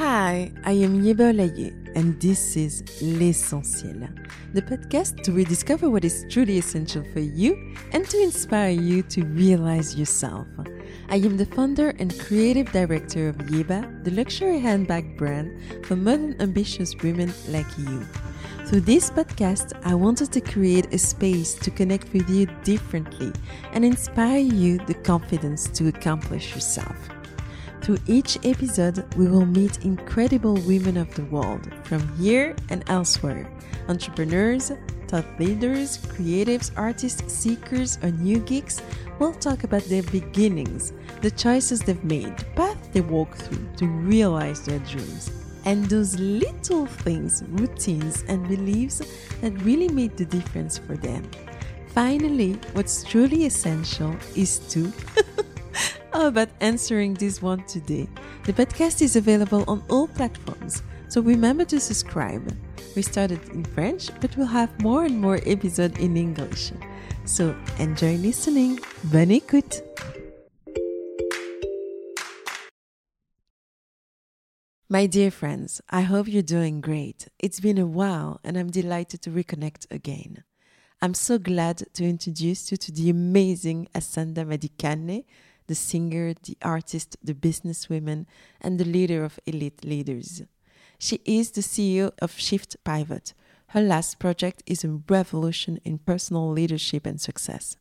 Hi, I am Yeba Olaye, and this is L'Essentiel, the podcast to rediscover what is truly essential for you and to inspire you to realize yourself. I am the founder and creative director of Yeba, the luxury handbag brand for modern ambitious women like you. Through this podcast, I wanted to create a space to connect with you differently and inspire you the confidence to accomplish yourself. Through each episode, we will meet incredible women of the world from here and elsewhere entrepreneurs, thought leaders, creatives, artists, seekers, or new geeks. We'll talk about their beginnings, the choices they've made, the path they walk through to realize their dreams, and those little things, routines, and beliefs that really made the difference for them. Finally, what's truly essential is to How about answering this one today? The podcast is available on all platforms, so remember to subscribe. We started in French, but we'll have more and more episodes in English. So enjoy listening. Bonne écoute! My dear friends, I hope you're doing great. It's been a while and I'm delighted to reconnect again. I'm so glad to introduce you to the amazing Asanda Madikane, the singer, the artist, the businesswoman, and the leader of elite leaders. She is the CEO of Shift Pivot. Her last project is a revolution in personal leadership and success.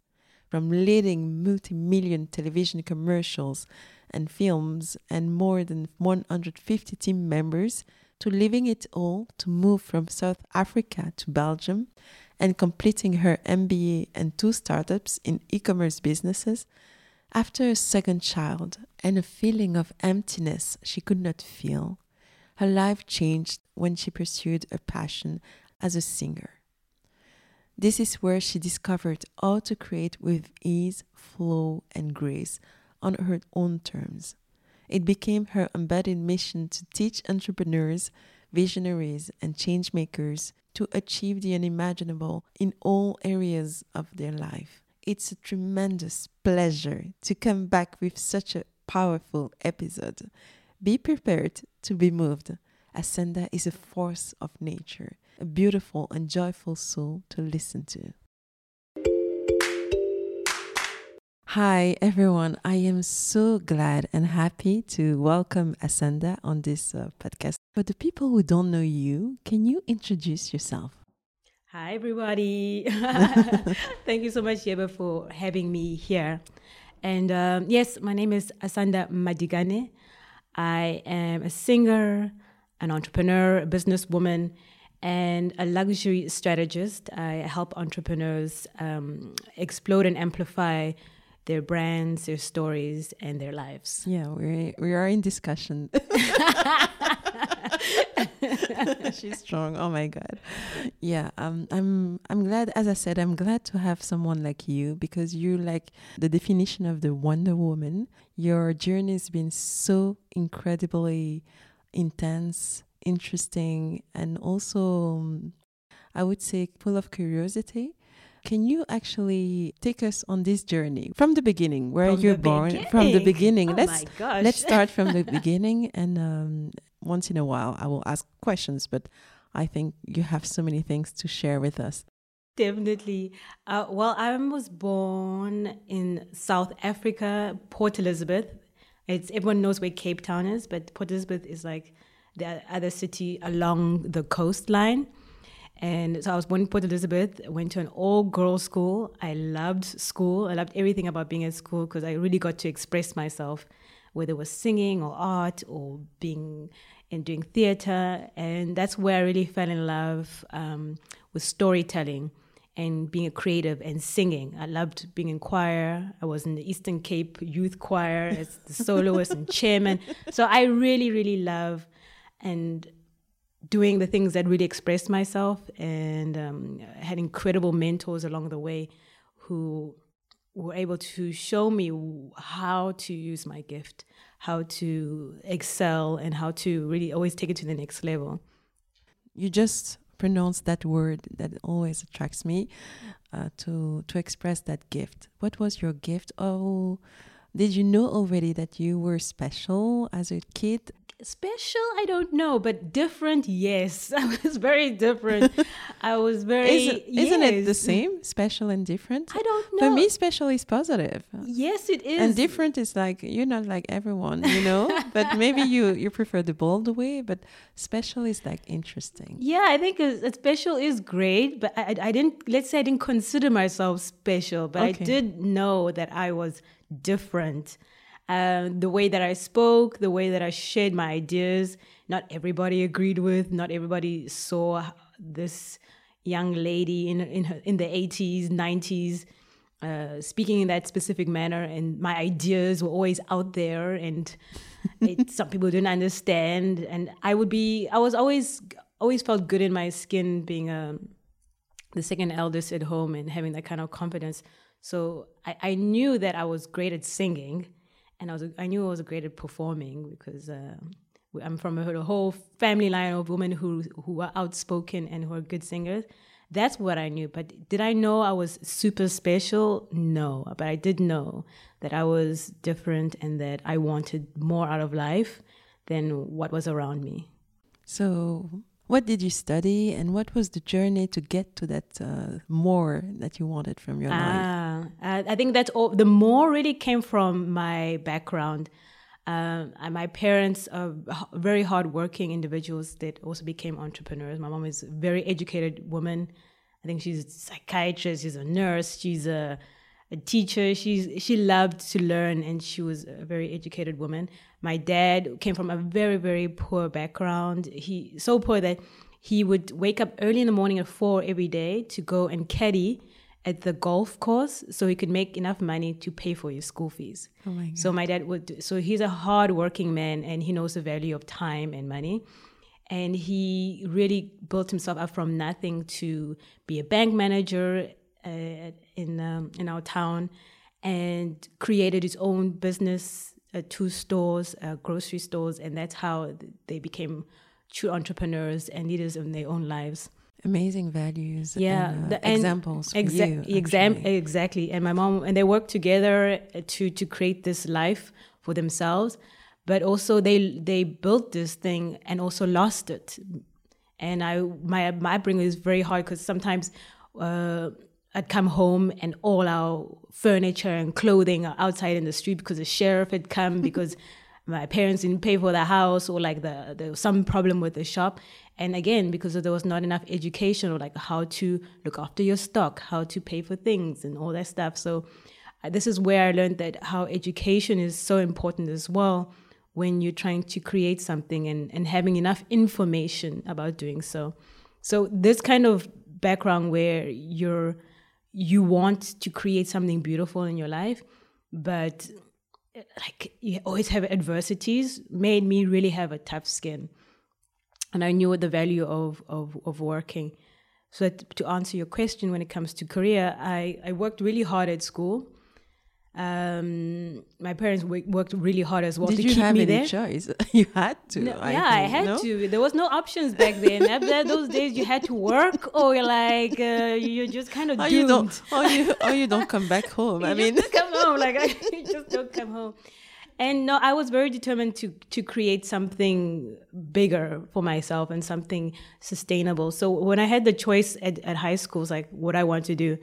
From leading multi million television commercials and films and more than 150 team members to leaving it all to move from South Africa to Belgium and completing her MBA and two startups in e commerce businesses after a second child and a feeling of emptiness she could not feel, her life changed when she pursued a passion as a singer. This is where she discovered how to create with ease, flow, and grace on her own terms. It became her embedded mission to teach entrepreneurs, visionaries, and changemakers to achieve the unimaginable in all areas of their life it's a tremendous pleasure to come back with such a powerful episode. Be prepared to be moved. Asanda is a force of nature, a beautiful and joyful soul to listen to. Hi, everyone. I am so glad and happy to welcome Asanda on this uh, podcast. For the people who don't know you, can you introduce yourself? Hi, everybody. Thank you so much, Yeba, for having me here. And um, yes, my name is Asanda Madikane. I am a singer, an entrepreneur, a businesswoman, and a luxury strategist. I help entrepreneurs um, explode and amplify their brands, their stories, and their lives. Yeah, we we are in discussion. She's strong. Oh my god. Yeah, um I'm I'm glad as I said I'm glad to have someone like you because you're like the definition of the Wonder Woman. Your journey has been so incredibly intense, interesting and also um, I would say full of curiosity. Can you actually take us on this journey from the beginning, where From you're born? beginning? From the beginning. Oh let's my gosh. let's start from the beginning, and um, once in a while I will ask questions. But I think you have so many things to share with us. Definitely. Uh, well, I was born in South Africa, Port Elizabeth. It's everyone knows where Cape Town is, but Port Elizabeth is like the other city along the coastline. And so I was born in Port Elizabeth, went to an all girls school. I loved school. I loved everything about being at school because I really got to express myself, whether it was singing or art or being and doing theater. And that's where I really fell in love um, with storytelling and being a creative and singing. I loved being in choir. I was in the Eastern Cape Youth Choir as the soloist and chairman. So I really, really love and doing the things that really expressed myself and um, had incredible mentors along the way who were able to show me how to use my gift, how to excel, and how to really always take it to the next level. You just pronounced that word that always attracts me uh, to to express that gift. What was your gift? Oh, did you know already that you were special as a kid? Special i don't know but different yes i was very different i was very Isn't, isn't it the same? Special and different? i don't know For me, special is positive. yes it is And different is like you're not like everyone, you know. but maybe you you prefer the bold way. But special is like interesting. Yeah, I think a, a special is great, but I, I- I didn't. Let's say I didn't consider myself special, but Okay. I did know that I was different. Uh, the way that I spoke, the way that I shared my ideas, not everybody agreed with. Not everybody saw this young lady in in her in the eighties, nineties. Uh, speaking in that specific manner, and my ideas were always out there, and it, some people didn't understand. And I would be, I was always, always felt good in my skin being a, the second eldest at home and having that kind of confidence. So I, I knew that I was great at singing, and I was, I knew I was great at performing because uh, I'm from a, whole family line of women who who are outspoken and who are good singers. That's what I knew. But did I know I was super special? No. But I did know that I was different and that I wanted more out of life than what was around me. So, what did you study, and what was the journey to get to that uh, more that you wanted from your life? Ah, I think that all. The more really came from my background. Um, and my parents are very hardworking individuals that also became entrepreneurs. My mom is a very educated woman. I think she's a psychiatrist. She's a nurse. She's a, a teacher. She's she loved to learn, and she was a very educated woman. My dad came from a very very poor background. He so poor that he would wake up early in the morning at four every day to go and caddy at the golf course so he could make enough money to pay for his school fees. Oh my So my dad would. So he's a hardworking man, and he knows the value of time and money. And he really built himself up from nothing to be a bank manager uh, in um, in our town, and created his own business, uh, two stores, uh, grocery stores, and that's how they became true entrepreneurs and leaders in their own lives. Amazing values. Yeah, and, uh, the- and examples for Exa- you. exam- exactly. And my mom and they worked together to to create this life for themselves, but also they they built this thing and also lost it. And I my my upbringing is very hard because sometimes. Uh, I'd come home and all our furniture and clothing are outside in the street because the sheriff had come because my parents didn't pay for the house or like the there was some problem with the shop. And again because there was not enough education or like how to look after your stock how to pay for things and all that stuff. So uh, this is where i learned that how education is so important as well when you're trying to create something and, and having enough information about doing so. So this kind of background where you're you want to create something beautiful in your life but like you always have adversities made me really have a tough skin. And i knew the value of of, of working. So that, to answer your question when it comes to career i i worked really hard at school um my parents wo- worked really hard as well Did to you keep have me any there choice? you had to. no, I yeah, I had no? to. There was no options back then. After those days, you had to work, or you're like uh, you're just kind of Or doomed. you don't. Or you. Or you don't come back home. I mean, come home like you just don't come home. And no, I was very determined to to create something bigger for myself and something sustainable. So when I had the choice at, at high school, it's like what I want to do.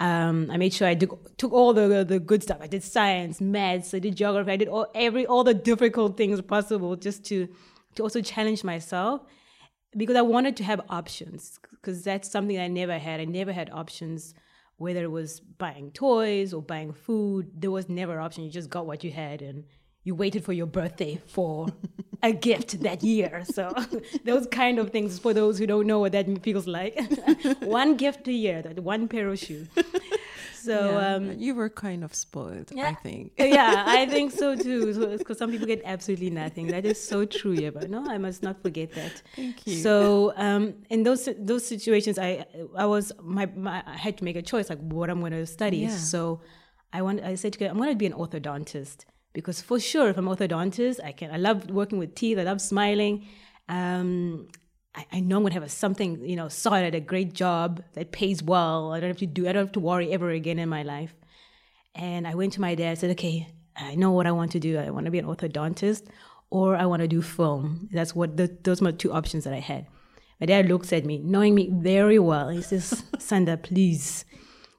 Um, I made sure I took, took all the the good stuff. I did science, maths, I did geography, I did all every all the difficult things possible just to to also challenge myself because I wanted to have options because that's something I never had. I never had options, whether it was buying toys or buying food. There was never an option. You just got what you had and you waited for your birthday for a gift that year. So those kind of things for those who don't know what that feels like. one gift a year, that one pair of shoes. So yeah, um, you were kind of spoiled. I think. yeah, I think so too. Because some people get absolutely nothing. That is so true, yeah. But no, I must not forget that. Thank you. So um, in those those situations, I I was my, my I had to make a choice like what I'm going to study. Yeah. So I want I said to God, I'm going to be an orthodontist because for sure if I'm orthodontist, I can I love working with teeth. I love smiling. Um, I, I know I'm gonna have a something, you know, solid, a great job that pays well. I don't have to do I don't have to worry ever again in my life. And I went to my dad, said, Okay, I know what I want to do. I want to be an orthodontist. or I want to do film. That's what the, those were two options that I had. My dad looks at me, knowing me very well. He says, Sanda, please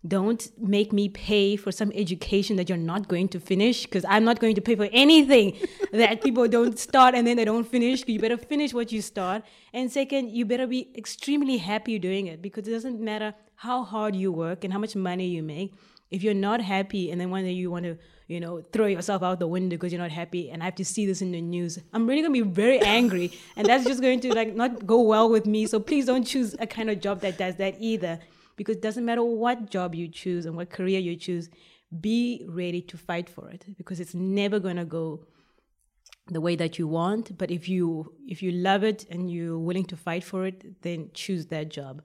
don't make me pay for some education that you're not going to finish because I'm not going to pay for anything that people don't start and then they don't finish. You better finish what you start. And second, you better be extremely happy doing it because it doesn't matter how hard you work and how much money you make. If you're not happy and then one day you want to, you know, throw yourself out the window because you're not happy and I have to see this in the news, I'm really going to be very angry and that's just going to like not go well with me. So please don't choose a kind of job that does that either because it doesn't matter what job you choose and what career you choose, be ready to fight for it. Because it's never going to go the way that you want. But if you if you love it and you're willing to fight for it then choose that job.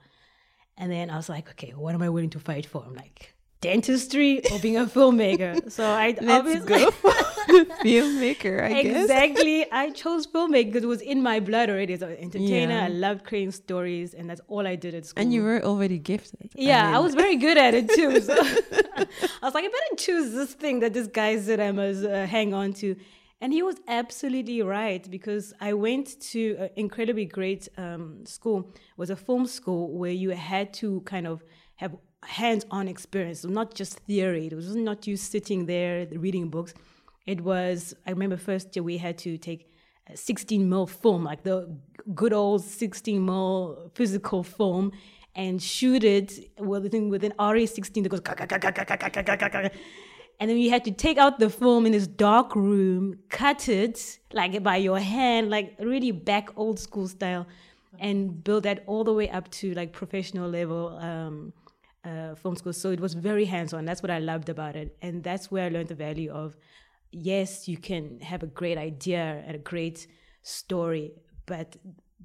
And then i was like okay what am i willing to fight for? I'm like dentistry or being a filmmaker. So I Let's obviously go for filmmaker, I guess. exactly I chose filmmaking because it was in my blood already. As an entertainer, Yeah. I loved creating stories, and that's all I did at school. And you were already gifted. yeah, I, mean, was very good at it too. So I was like, I better choose this thing that this guy said I must uh, hang on to. And he was absolutely right because I went to an incredibly great um, school. It was a film school where you had to kind of have hands-on experience, not just theory. It was not you sitting there reading books. It was I remember first year we had to take 16 mil film, like the good old 16 mil physical film, and shoot it within within RE16 that goes. And then you had to take out the film in this dark room, cut it like by your hand, like really back old school style, and build that all the way up to like professional level. Um, uh, film school. So it was very hands on. That's what I loved about it. And that's where I learned the value of yes, you can have a great idea and a great story, but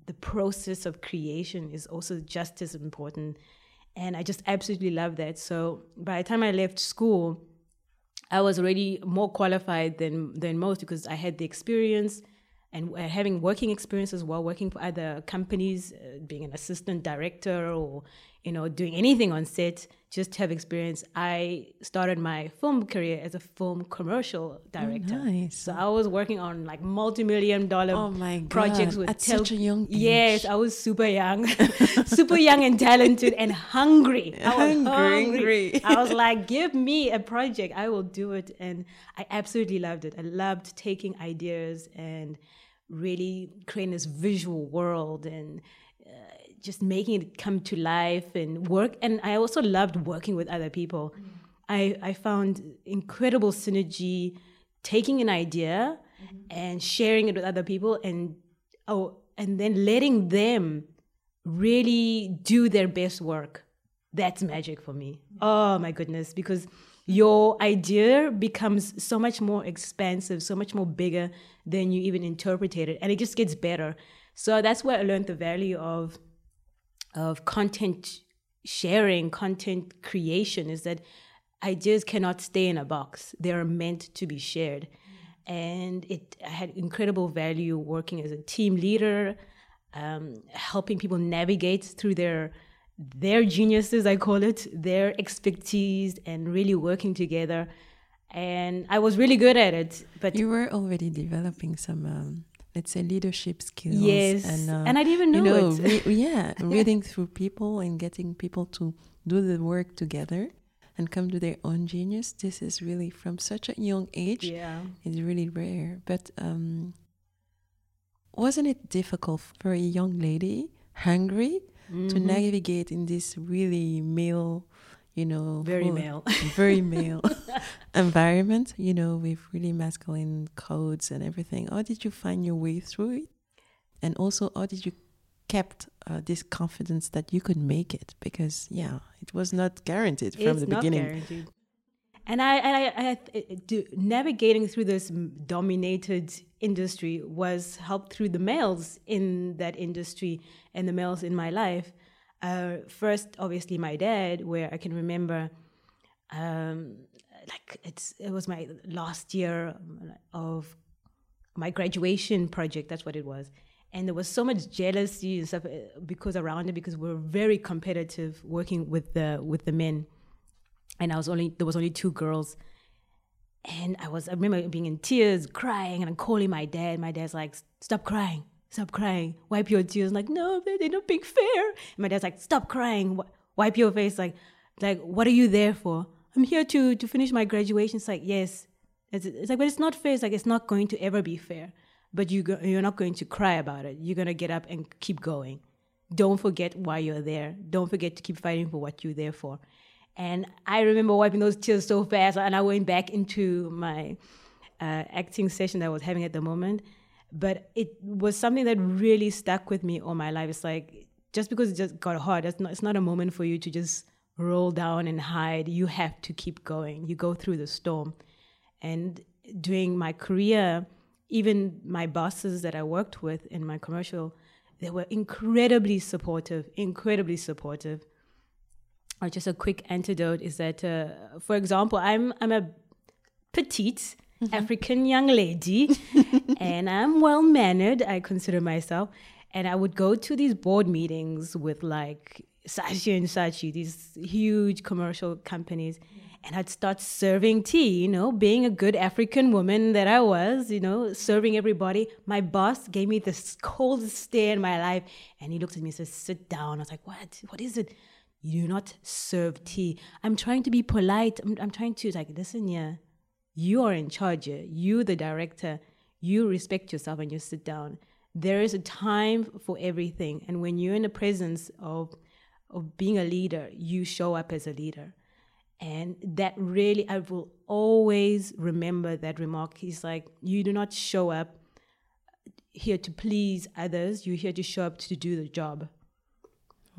the process of creation is also just as important. And I just absolutely love that. So by the time I left school, I was already more qualified than than most because I had the experience and uh, having working experience as well, working for other companies, uh, being an assistant director or you know doing anything on set, just have experience. I started my film career as a film commercial director. nice. So I was working on like multi-million dollar Oh my projects with at such a young age. Yes. I was super young, super young and talented and hungry. I was hungry. hungry. I was like, give me a project, I will do it. And I absolutely loved it. I loved taking ideas and really creating this visual world and uh, just making it come to life and work. And I also loved working with other people. Mm-hmm. I, I found incredible synergy taking an idea mm-hmm. and sharing it with other people and oh and then letting them really do their best work. That's magic for me. Mm-hmm. Oh my goodness because your idea becomes so much more expansive so much more bigger than you even interpreted it and it just gets better. So that's where i learned the value of of content sharing content creation is that ideas cannot stay in a box. They are meant to be shared. And it had incredible value working as a team leader um, helping people navigate through their their geniuses i call it their expertise and really working together and i was really good at it but You were already developing some, um, let's say, leadership skills. yes and, uh, and i didn't even you know, know, it re- yeah, reading through people and getting people to do the work together and come to their own genius. This is really from such a young age. yeah It's really rare. But um, wasn't it difficult for a young lady, hungry, to Mm-hmm. navigate in this really male, you know, very full- male very male environment, you know, with really masculine codes and everything. How did you find your way through it? And also, how did you kept uh, this confidence that you could make it? Because yeah, it was not guaranteed from it's the beginning. guaranteed. And I, and I, I, I do, navigating through this dominated industry was helped through the males in that industry and the males in my life. Uh, first, obviously, my dad, where I can remember, um, like it's it was my last year of my graduation project. That's what it was. And there was so much jealousy and stuff uh, because around it because we're very competitive working with the with the men and I was only there was only two girls, And I was, I remember being in tears, crying, and I'm calling my dad. My dad's like, stop crying, stop crying, wipe your tears. I'm like, no, they're not being fair. And my dad's like, stop crying, wipe your face. Like, like, what are you there for? I'm here to to finish my graduation. It's like, yes. It's, it's like, but it's not fair. It's like, it's not going to ever be fair. But you go, you're not going to cry about it. You're going to get up and keep going. Don't forget why you're there. Don't forget to keep fighting for what you're there for. And I remember wiping those tears so fast, and I went back into my uh, acting session that I was having at the moment. But it was something that really stuck with me all my life. It's like just because it just got hard, it's not, it's not a moment for you to just roll down and hide. You have to keep going. You go through the storm. And during my career, even my bosses that I worked with in my commercial, they were incredibly supportive, incredibly supportive. Or just a quick antidote is that, uh, for example, I'm I'm a petite mm-hmm. African young lady, and I'm well mannered. I consider myself, and I would go to these board meetings with like Saatchi and Saatchi, these huge commercial companies. And I'd start serving tea, you know, being a good African woman that I was, you know, serving everybody. My boss gave me the coldest stare in my life. And he looked at me and said, Sit down. I was like, What? What is it? You do not serve tea. I'm trying to be polite. I'm, I'm trying to, like, listen, yeah, you are in charge. You, the director, you respect yourself and you sit down. There is a time for everything. And when you're in the presence of of being a leader, you show up as a leader. And that really, I will always remember that remark. He's like, you do not show up here to please others, you're here to show up to do the job.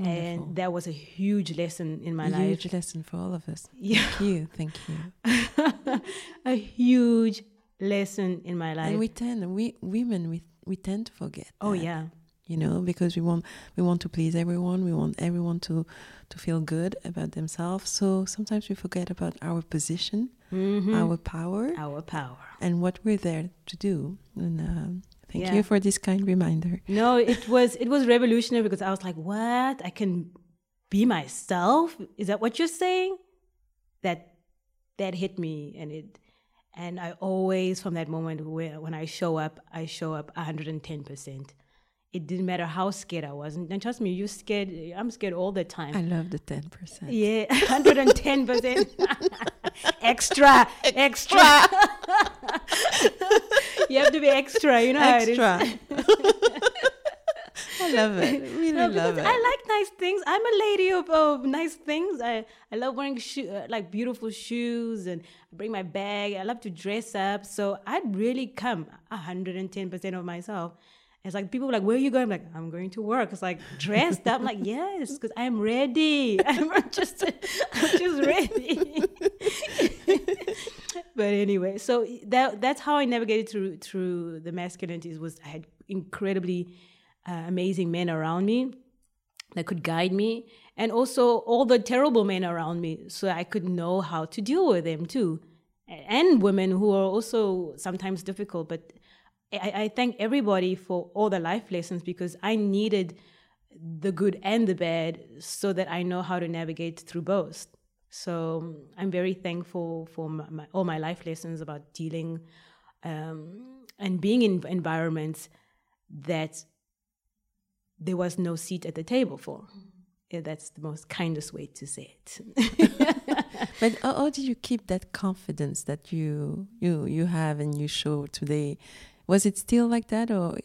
Wonderful. And that was a huge lesson in my life. a life. Huge lesson for all of us. Yeah. Thank you. Thank you. a huge lesson in my life. And we tend, we women, we we tend to forget. Oh that. yeah you know because we want we want to please everyone we want everyone to to feel good about themselves so sometimes we forget about our position mm-hmm. our power our power and what we're there to do and uh, thank yeah. you for this kind reminder. No it was it was revolutionary because i was like what? I can be myself? Is that what you're saying? That that hit me and it and i always from that moment where when i show up i show up 110% it didn't matter how scared I was. And, trust me, you're scared. I'm scared all the time. I love the 10%. Yeah, 110%. extra, extra. you have to be extra, you know extra. I love it. Really no, love it. I like nice things. I'm a lady of, of nice things. I, I love wearing shoe, uh, like beautiful shoes and I bring my bag. I love to dress up. So I'd really come 110% of myself. It's like people were like, where are you going? I'm like, I'm going to work. It's like dressed up. I'm like, yes, because I'm ready. I'm just, I'm just ready. but anyway, so that that's how I navigated through through the masculinities. Was I had incredibly uh, amazing men around me that could guide me, and also all the terrible men around me, so I could know how to deal with them too, and women who are also sometimes difficult, but I, I thank everybody for all the life lessons because I needed the good and the bad so that I know how to navigate through both. So um, I'm very thankful for my, my, all my life lessons about dealing um, and being in environments that there was no seat at the table for. Yeah, that's the most kindest way to say it. but how, how do you keep that confidence that you you you have and you show today was it still like that or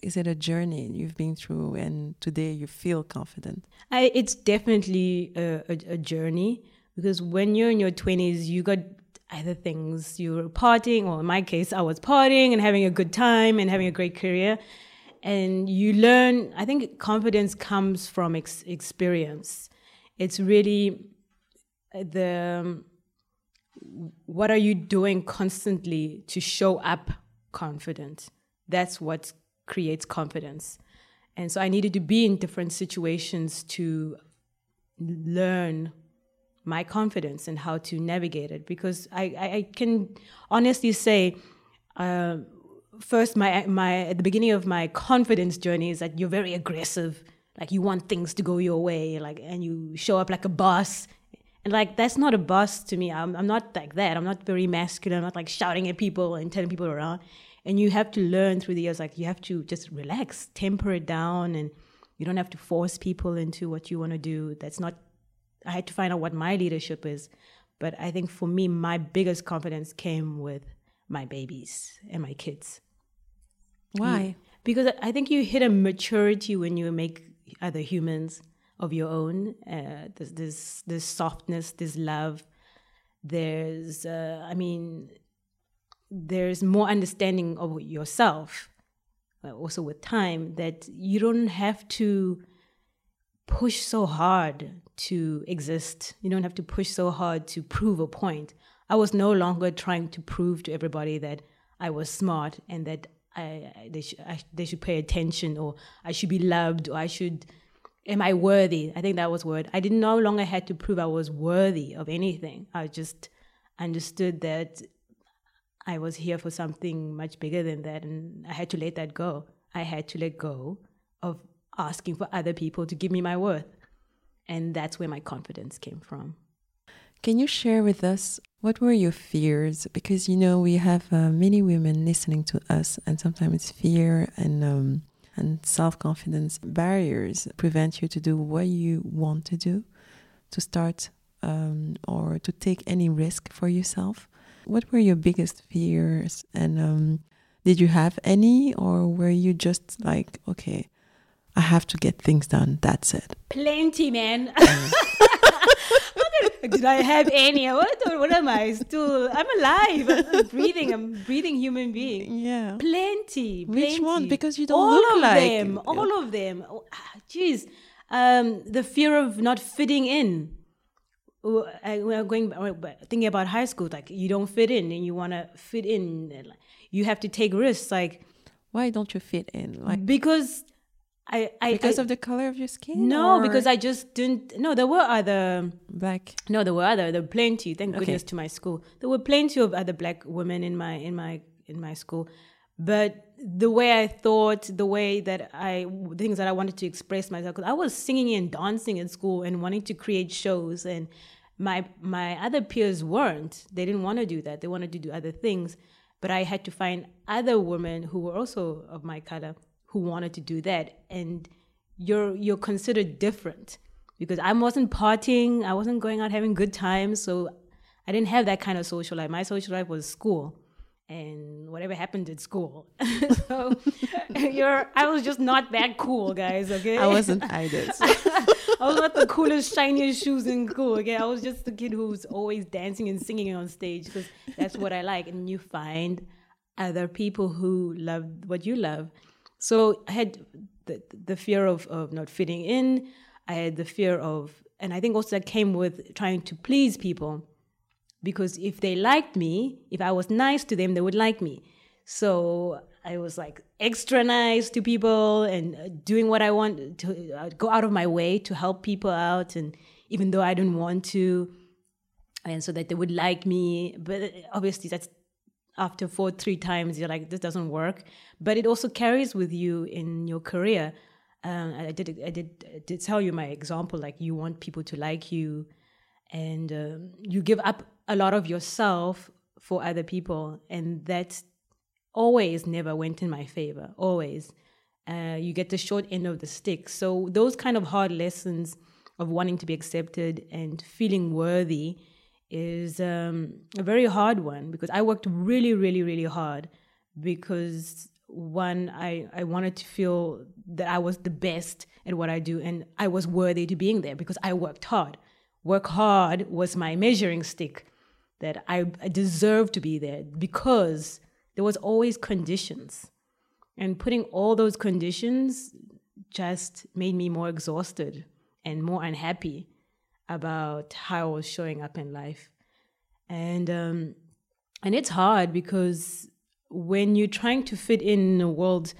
is it a journey you've been through and today you feel confident? I, it's definitely a, a, a journey because when you're in your 20s you got either things you're partying or in my case i was partying and having a good time and having a great career. And you learn i think confidence comes from ex- experience. It's really the what are you doing constantly to show up confident. That's what creates confidence. And so I needed to be in different situations to learn my confidence and how to navigate it because I, I, I can honestly say uh, first my my at the beginning of my confidence journey is that you're very aggressive like you want things to go your way like and you show up like a boss And like that's not a boss to me. I'm I'm not like that. I'm not very masculine. I'm not like shouting at people and telling people around. And you have to learn through the years, like you have to just relax, temper it down, and you don't have to force people into what you want to do. That's not. I had to find out what my leadership is, but I think for me, my biggest confidence came with my babies and my kids. Why? Because I think you hit a maturity when you make other humans of your own. Uh, there's this this softness, this love. There's, uh, I mean, there's more understanding of yourself. Uh, also, with time, that you don't have to push so hard to exist. You don't have to push so hard to prove a point. I was no longer trying to prove to everybody that I was smart and that I, they, should, I, they should pay attention or I should be loved or I should am I worthy? I think that was word. I didn't no longer had to prove I was worthy of anything. I just understood that I was here for something much bigger than that, and I had to let that go. I had to let go of asking for other people to give me my worth. And that's where my confidence came from. Can you share with us what were your fears? Because you know we have uh, many women listening to us, and sometimes fear and um, and self confidence barriers prevent you to do what you want to do, to start um, or to take any risk for yourself. What were your biggest fears? And um, did you have any, or were you just like, okay, I have to get things done, that's it? Plenty, man. Did I have any? What, what am I? Still, I'm alive. I'm breathing. I'm breathing human being. Yeah. Plenty. Which one? Because you don't all look of like them. All of them. Oh, ah, Jeez. Um, the fear of not fitting in. Oh, I- going thinking about high school. Like you don't fit in, and you want to fit in. You have to take risks. Like Why don't you fit in? Like because I, I because I, of the color of your skin? no, or because I just didn't. No, there were other. black. No, there were other. There were plenty. Thank Okay. goodness to my school. There were plenty of other black women in my in my in my school, but the way I thought, the way that I things that I wanted to express myself, because I was singing and dancing in school and wanting to create shows, and my my other peers weren't. They didn't want to do that. They wanted to do other things, but I had to find other women who were also of my color who wanted to do that, and you're you're considered different because I wasn't partying, I wasn't going out having good times, so I didn't have that kind of social life. My social life was school and whatever happened at school. so you're I was just not that cool, guys, okay? I wasn't either. so- I was not the coolest, shiniest shoes in school. Okay, I was just the kid who's always dancing and singing on stage because that's what I like. And you find other people who love what you love. So I had the the fear of of not fitting in. I had the fear of, and I think also that came with trying to please people because if they liked me, if I was nice to them, they would like me. So I was like extra nice to people and uh, doing what I want to uh, go out of my way to help people out, and even though I didn't want to, and so that they would like me. But obviously, that's after four, three times, you're like, this doesn't work. But it also carries with you in your career. Um, I did, I did, I did tell you my example. Like you want people to like you, and um, you give up a lot of yourself for other people, and that always never went in my favor. Always, uh, you get the short end of the stick. So those kind of hard lessons of wanting to be accepted and feeling worthy is um, a very hard one because I worked really, really, really hard because one, I, I wanted to feel that I was the best at what I do and I was worthy to being there because I worked hard. Work hard was my measuring stick that I, I deserved to be there because there was always conditions. And putting all those conditions just made me more exhausted and more unhappy about how I was showing up in life. And um, and it's hard because when you're trying to fit in a world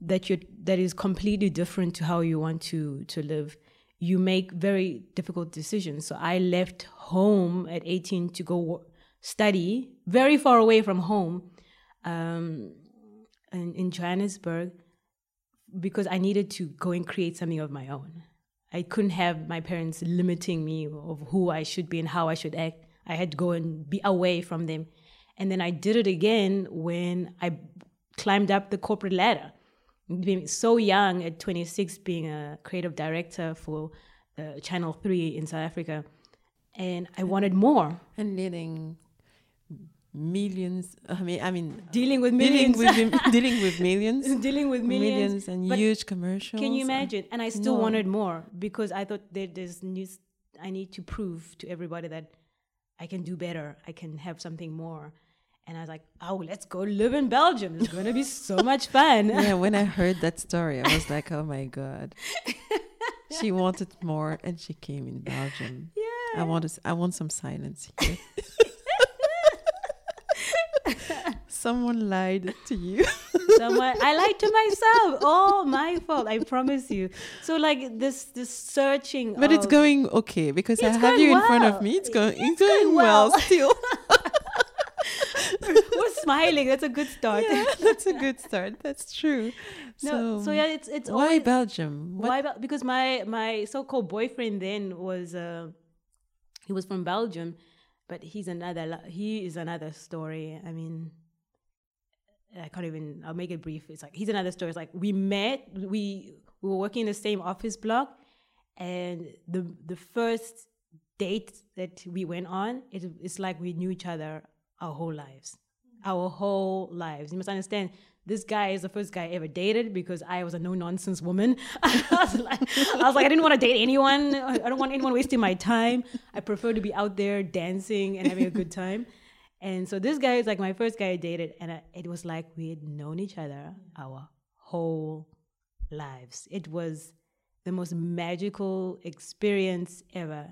that you that is completely different to how you want to to live, you make very difficult decisions. So I left home at 18 to go study very far away from home um, in, in Johannesburg because I needed to go and create something of my own. I couldn't have my parents limiting me of who I should be and how I should act. I had to go and be away from them. And then I did it again when I climbed up the corporate ladder. Being so young at 26, being a creative director for uh, Channel 3 in South Africa. And I wanted more. And leading millions i mean i mean dealing with millions dealing with, dealing with millions dealing with millions, millions and but huge commercials can you imagine and i still no. wanted more because i thought that there's news i need to prove to everybody that i can do better i can have something more and I was like, oh, let's go live in Belgium. It's going to be so much fun. yeah, when I heard that story, I was like, oh my God. she wanted more and she came in Belgium. Yeah. I want, to, I want some silence here. Someone lied to you. Someone I lied to myself. Oh, my fault. I promise you. So like this this searching. But it's going okay because I have you in well. front of me. It's going it's, it's going, going well, well still. We're smiling. That's a good start. Yeah, that's a good start. That's true. No, so, so yeah, it's it's why always, Belgium? What? Why because my my so-called boyfriend then was uh he was from Belgium, but he's another he is another story. I mean, I can't even. I'll make it brief. It's like he's another story. It's like we met. We we were working in the same office block, and the the first date that we went on, it, it's like we knew each other our whole lives. Our whole lives. You must understand, this guy is the first guy I ever dated because I was a no nonsense woman. I, was like, I was like, I didn't want to date anyone. I don't want anyone wasting my time. I prefer to be out there dancing and having a good time. And so this guy is like my first guy I dated, and I, it was like we had known each other our whole lives. It was the most magical experience ever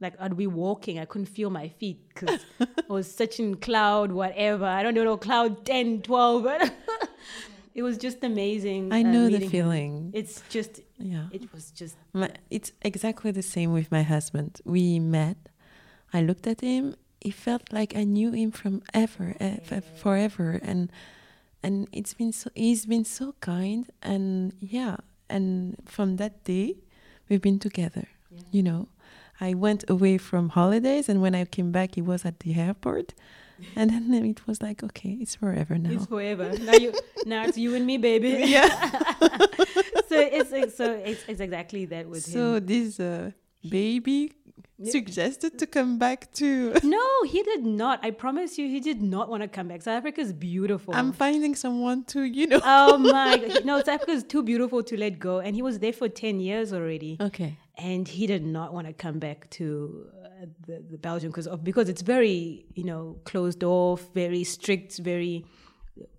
like I'd be walking, I couldn't feel my feet because I was such in cloud, whatever. I don't know, cloud 10, 12. it was just amazing. I uh, know uh, the feeling. Him. It's just, yeah. It was just. My, it's exactly the same with my husband. We met. I looked at him. It felt like I knew him from ever, ever forever, and and it's been so. He's been so kind, and yeah, and from that day, we've been together. Yeah. You know I went away from holidays, and when I came back, he was at the airport. And then it was like, okay, it's forever now. It's forever. Now you, now it's you and me, baby. Yeah. so it's so it's, it's exactly that with so him. So this uh, baby suggested to come back to. no, he did not. I promise you, he did not want to come back. South Africa is beautiful. I'm finding someone to, you know. oh my God. No, South Africa is too beautiful to let go. And he was there for 10 years already. Okay and he did not want to come back to uh, the, the Belgium because of, because it's very you know closed off, very strict, very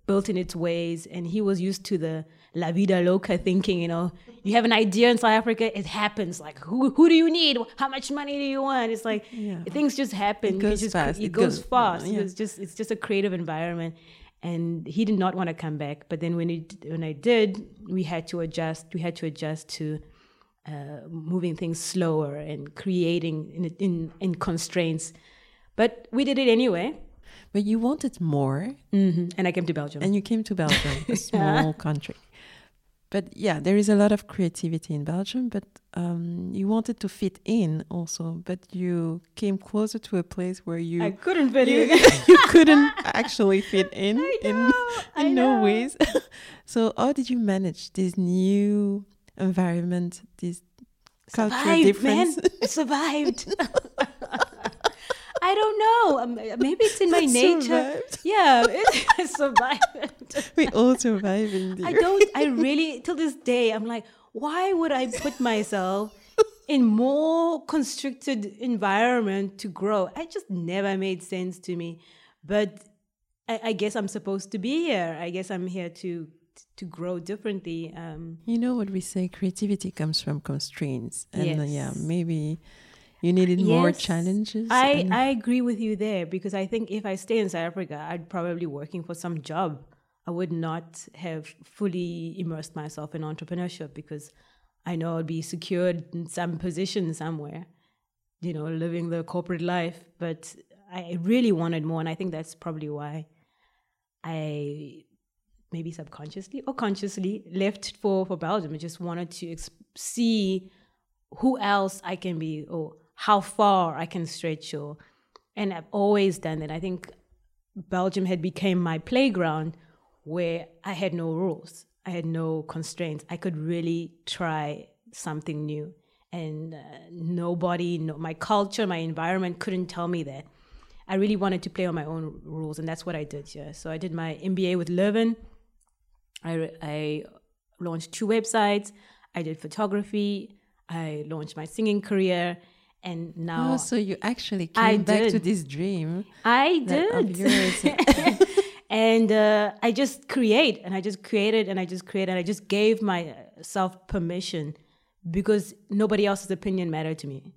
built in its ways, and he was used to the la vida loca thinking. You know, you have an idea in South Africa, it happens. Like who who do you need? How much money do you want? It's like yeah. things just happen. It goes just, fast. It, it goes, goes, fast. Yeah. It's just it's just a creative environment. And he did not want to come back, but then when it when I did, we had to adjust. We had to adjust to uh, moving things slower and creating in, in, in constraints. But we did it anyway. But you wanted more. Mm-hmm. And I came to Belgium. And you came to Belgium, a small country. But yeah, there is a lot of creativity in Belgium, but um, you wanted to fit in also, but you came closer to a place where you I couldn't fit you, in. you couldn't actually fit in know, in in no ways. so how did you manage this new environment, this cultural survived, difference. Man. Survived. I don't know. Um, maybe it's in my nature. Survived. Yeah, it, I survived. we all survive in I don't. I really till this day. I'm like, why would I put myself in more constricted environment to grow? I just never made sense to me. But I, I guess I'm supposed to be here. I guess I'm here to to grow differently. Um, you know what we say: creativity comes from constraints, and yes. uh, yeah, maybe you needed yes, more challenges. I I agree with you there because I think if I stay in South Africa, I'd probably working for some job. I would not have fully immersed myself in entrepreneurship because I know I'd be secured in some position somewhere, you know, living the corporate life. But I really wanted more, and I think that's probably why I maybe subconsciously or consciously left for for Belgium. I just wanted to ex- see who else I can be or how far I can stretch or and I've always done that. I think Belgium had became my playground where I had no rules. I had no constraints. I could really try something new. And uh, nobody, no, my culture, my environment couldn't tell me that. I really wanted to play on my own rules, and that's what I did. Yeah, so I did my MBA with Leuven. I I launched two websites. I did photography. I launched my singing career, and now. Oh, so you actually came I back did. to this dream. I did. and uh, I just create, and I just created, and I just created, and I just gave myself permission because nobody else's opinion mattered to me.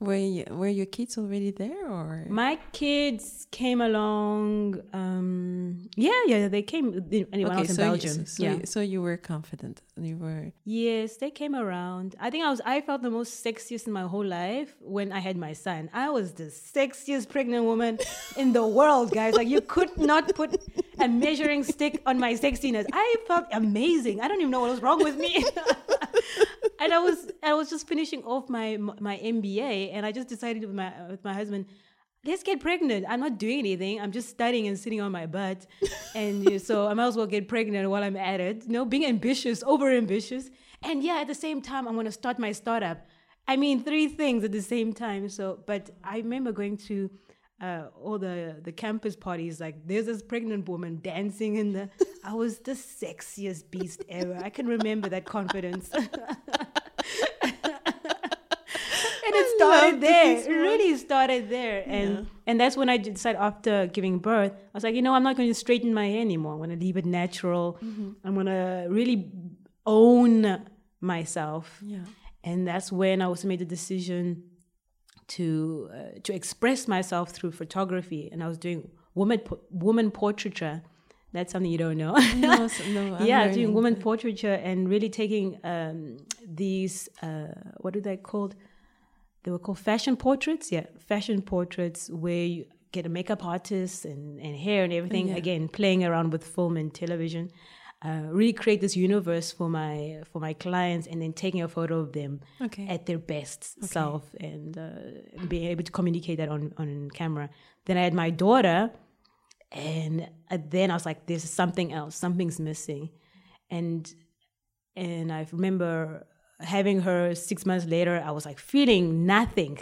Were you, were your kids already there or? My kids came along. Um, yeah, yeah, they came when okay, in so Belgium. You, so, yeah. You, so you were confident. You were. Yes, they came around. I think I was. I felt the most sexiest in my whole life when I had my son. I was the sexiest pregnant woman in the world, guys. Like you could not put a measuring stick on my sexiness. I felt amazing. I don't even know what was wrong with me. and I was I was just finishing off my my MBA, and I just decided with my with my husband, let's get pregnant. I'm not doing anything. I'm just studying and sitting on my butt, and you know, so I might as well get pregnant while I'm at it. You know, being ambitious, over ambitious, and yeah, at the same time, I'm going to start my startup. I mean, three things at the same time. So, but I remember going to uh, all the the campus parties. Like, there's this pregnant woman dancing in the. I was the sexiest beast ever. I can remember that confidence. And it started there. It really started there, and yeah. and that's when I decided after giving birth, I was like, you know, I'm not going to straighten my hair anymore. I'm going to leave it natural. Mm-hmm. I'm going to really own myself. Yeah. And that's when I also made the decision to uh, to express myself through photography, and I was doing woman woman portraiture. That's something you don't know. no, no, yeah, doing woman portraiture and really taking um, these uh, what are they called? they were called fashion portraits. Yeah, fashion portraits where you get a makeup artist and, and hair and everything. Yeah. Again, playing around with film and television. Uh, really create this universe for my for my clients and then taking a photo of them okay. at their best okay. self and uh, being able to communicate that on, on camera. Then I had my daughter, and uh, then I was like, "There's something else. Something's missing," and and I remember having her six months later, I was like feeling nothing.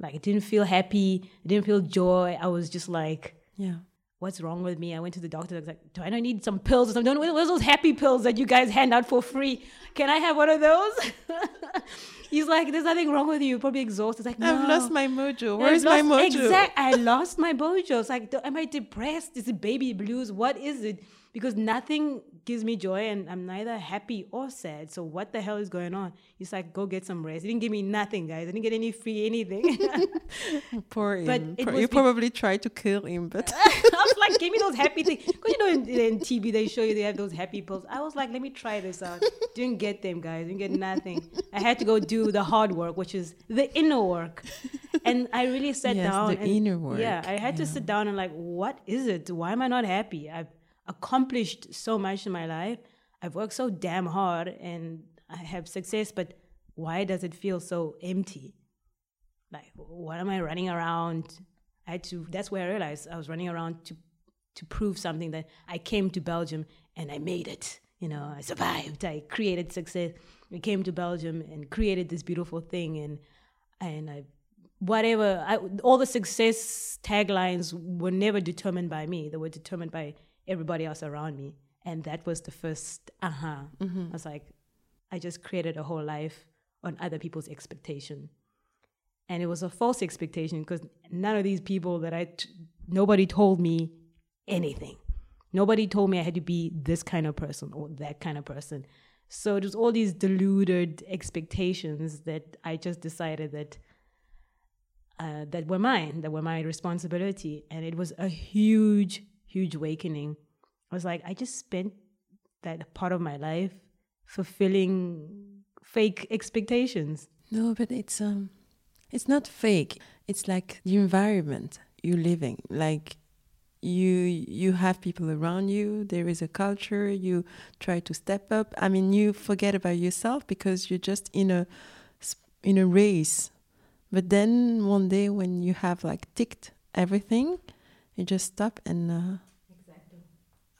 Like I didn't feel happy. I didn't feel joy. I was just like, yeah. What's wrong with me? I went to the doctor. I was like, do I need some pills or something? Where's those happy pills that you guys hand out for free? Can I have one of those? He's like, there's nothing wrong with you. You're probably exhausted. It's like, no. I've lost my mojo. Where's my mojo? Exact. I lost my mojo. It's like, am I depressed? Is it baby blues? What is it? because nothing gives me joy and I'm neither happy or sad. So what the hell is going on? He's like, go get some rest. He didn't give me nothing, guys. I didn't get any free anything. Poor him. you probably tried to kill him, but I was like, give me those happy things. Because you know in, in, TV they show you they have those happy pills. I was like, let me try this out. Didn't get them, guys. Didn't get nothing. I had to go do the hard work, which is the inner work. And I really sat yes, down. The and, inner work. Yeah, I had yeah. to sit down and like, what is it? Why am I not happy? I've accomplished so much in my life. I've worked so damn hard and I have success, but why does it feel so empty? Like, what am I running around? I had to, that's where I realized I was running around to, to prove something that I came to Belgium and I made it. You know, I survived, I created success. I came to Belgium and created this beautiful thing and, and I whatever I, all the success taglines were never determined by me they were determined by everybody else around me. And that was the first aha. Uh-huh. Mm-hmm. I was like, I just created a whole life on other people's expectation. And it was a false expectation because none of these people that I, t- nobody told me anything. Nobody told me I had to be this kind of person or that kind of person. So it was all these deluded expectations that I just decided that uh, that were mine, that were my responsibility, and it was a huge huge awakening. I was like, I just spent that part of my life fulfilling fake expectations. No, but it's um it's not fake. It's like the environment you're living. Like you you have people around you there is a culture you try to step up i mean you forget about yourself because you're just in a in a race but then one day when you have like ticked everything you just stop and uh.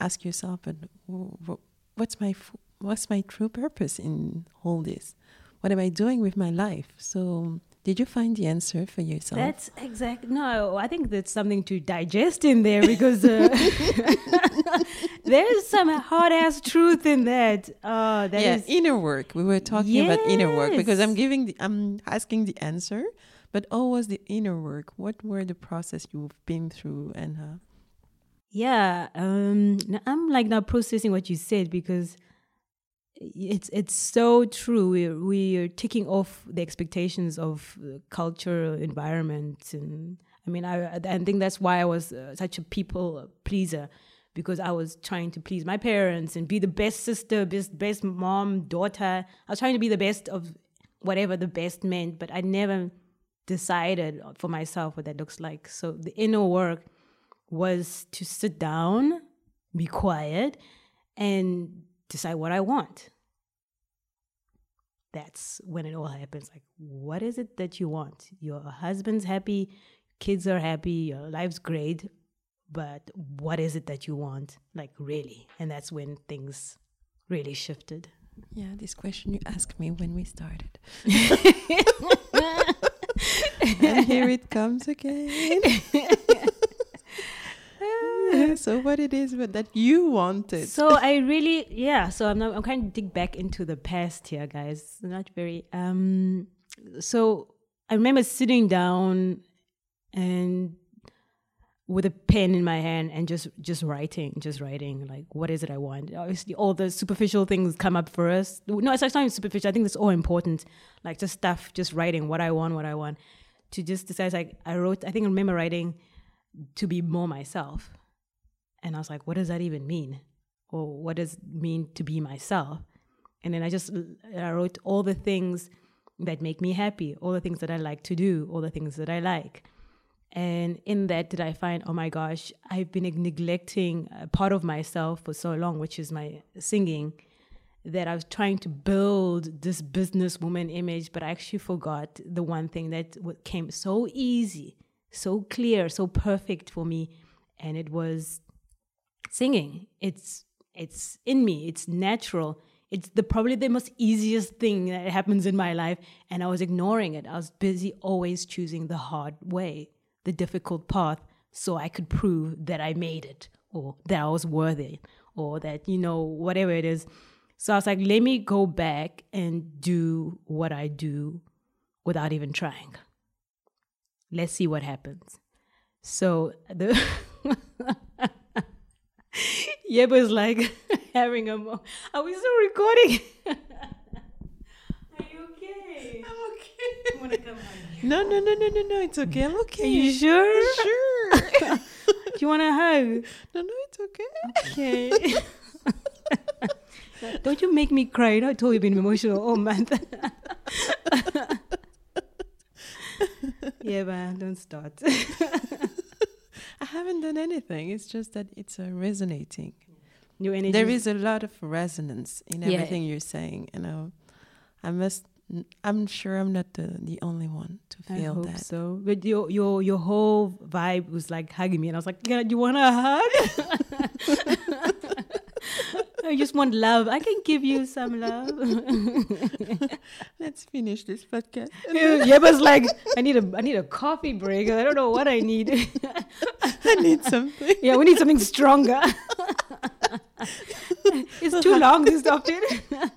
Ask yourself but what's my what's my true purpose in all this what am i doing with my life so did you find the answer for yourself? That's exact. No, I think that's something to digest in there because uh, there's some hard ass truth in that. Uh, that yeah, is, inner work. We were talking yes. about inner work because I'm giving, the, I'm asking the answer, but was the inner work? What were the process you've been through and? Yeah, um, I'm like now processing what you said because it's it's so true. We're we're ticking off the expectations of culture, environment, and I mean, I I think that's why I was uh, such a people pleaser because I was trying to please my parents and be the best sister, best best mom, daughter. I was trying to be the best of whatever the best meant, but I never decided for myself what that looks like. So the inner work was to sit down, be quiet, and decide what I want. That's when it all happens. Like, what is it that you want? Your husband's happy, kids are happy, your life's great, but what is it that you want? Like, really? And that's when things really shifted. Yeah, this question you asked me when we started. and here it comes again. so what it is but that you wanted. So i really yeah so i'm not, i'm kind of dig back into the past here guys. Not very um so i remember sitting down and with a pen in my hand and just just writing just writing like what is it i want? Obviously all the superficial things come up for us no it's not superficial. I think that's all important. Like just stuff just writing what i want what i want. To just decide like i wrote i think i remember writing to be more myself and I was like, what does that even mean? Or what does it mean to be myself? And then I just I wrote all the things that make me happy, all the things that I like to do, all the things that I like. And in that, did I find, oh my gosh, I've been neglecting a part of myself for so long, which is my singing, that I was trying to build this businesswoman image, but I actually forgot the one thing that came so easy, so clear, so perfect for me. And it was singing. It's it's in me. It's natural. It's the probably the most easiest thing that happens in my life, and I was ignoring it. I was busy always choosing the hard way, the difficult path, so I could prove that I made it, or that I was worthy, or that you know whatever it is. So I was like, let me go back and do what I do without even trying. Let's see what happens. So the Yeb was like having a mo- Are we still recording? Are you okay? I'm okay. You wanna come No, no, no, no, no, no. It's okay. I'm okay. Are you sure? Sure. Do you want a hug? No, no, it's okay. Okay. Don't you make me cry. You know, I told you I've been emotional all month. yeah, but don't start. I haven't done anything. It's just that it's uh, resonating. New energy. There is a lot of resonance in yeah. everything you're saying. You know, I must. I'm sure I'm not the, the only one to feel I hope that. So, but your your your whole vibe was like hugging me, and I was like, "Yeah, you want a hug?" I just want love. I can give you some love. Let's finish this podcast. yeah, but it's like I need a I need a coffee break. I don't know what I need. I need something. Yeah, we need something stronger. it's too long to stop it. I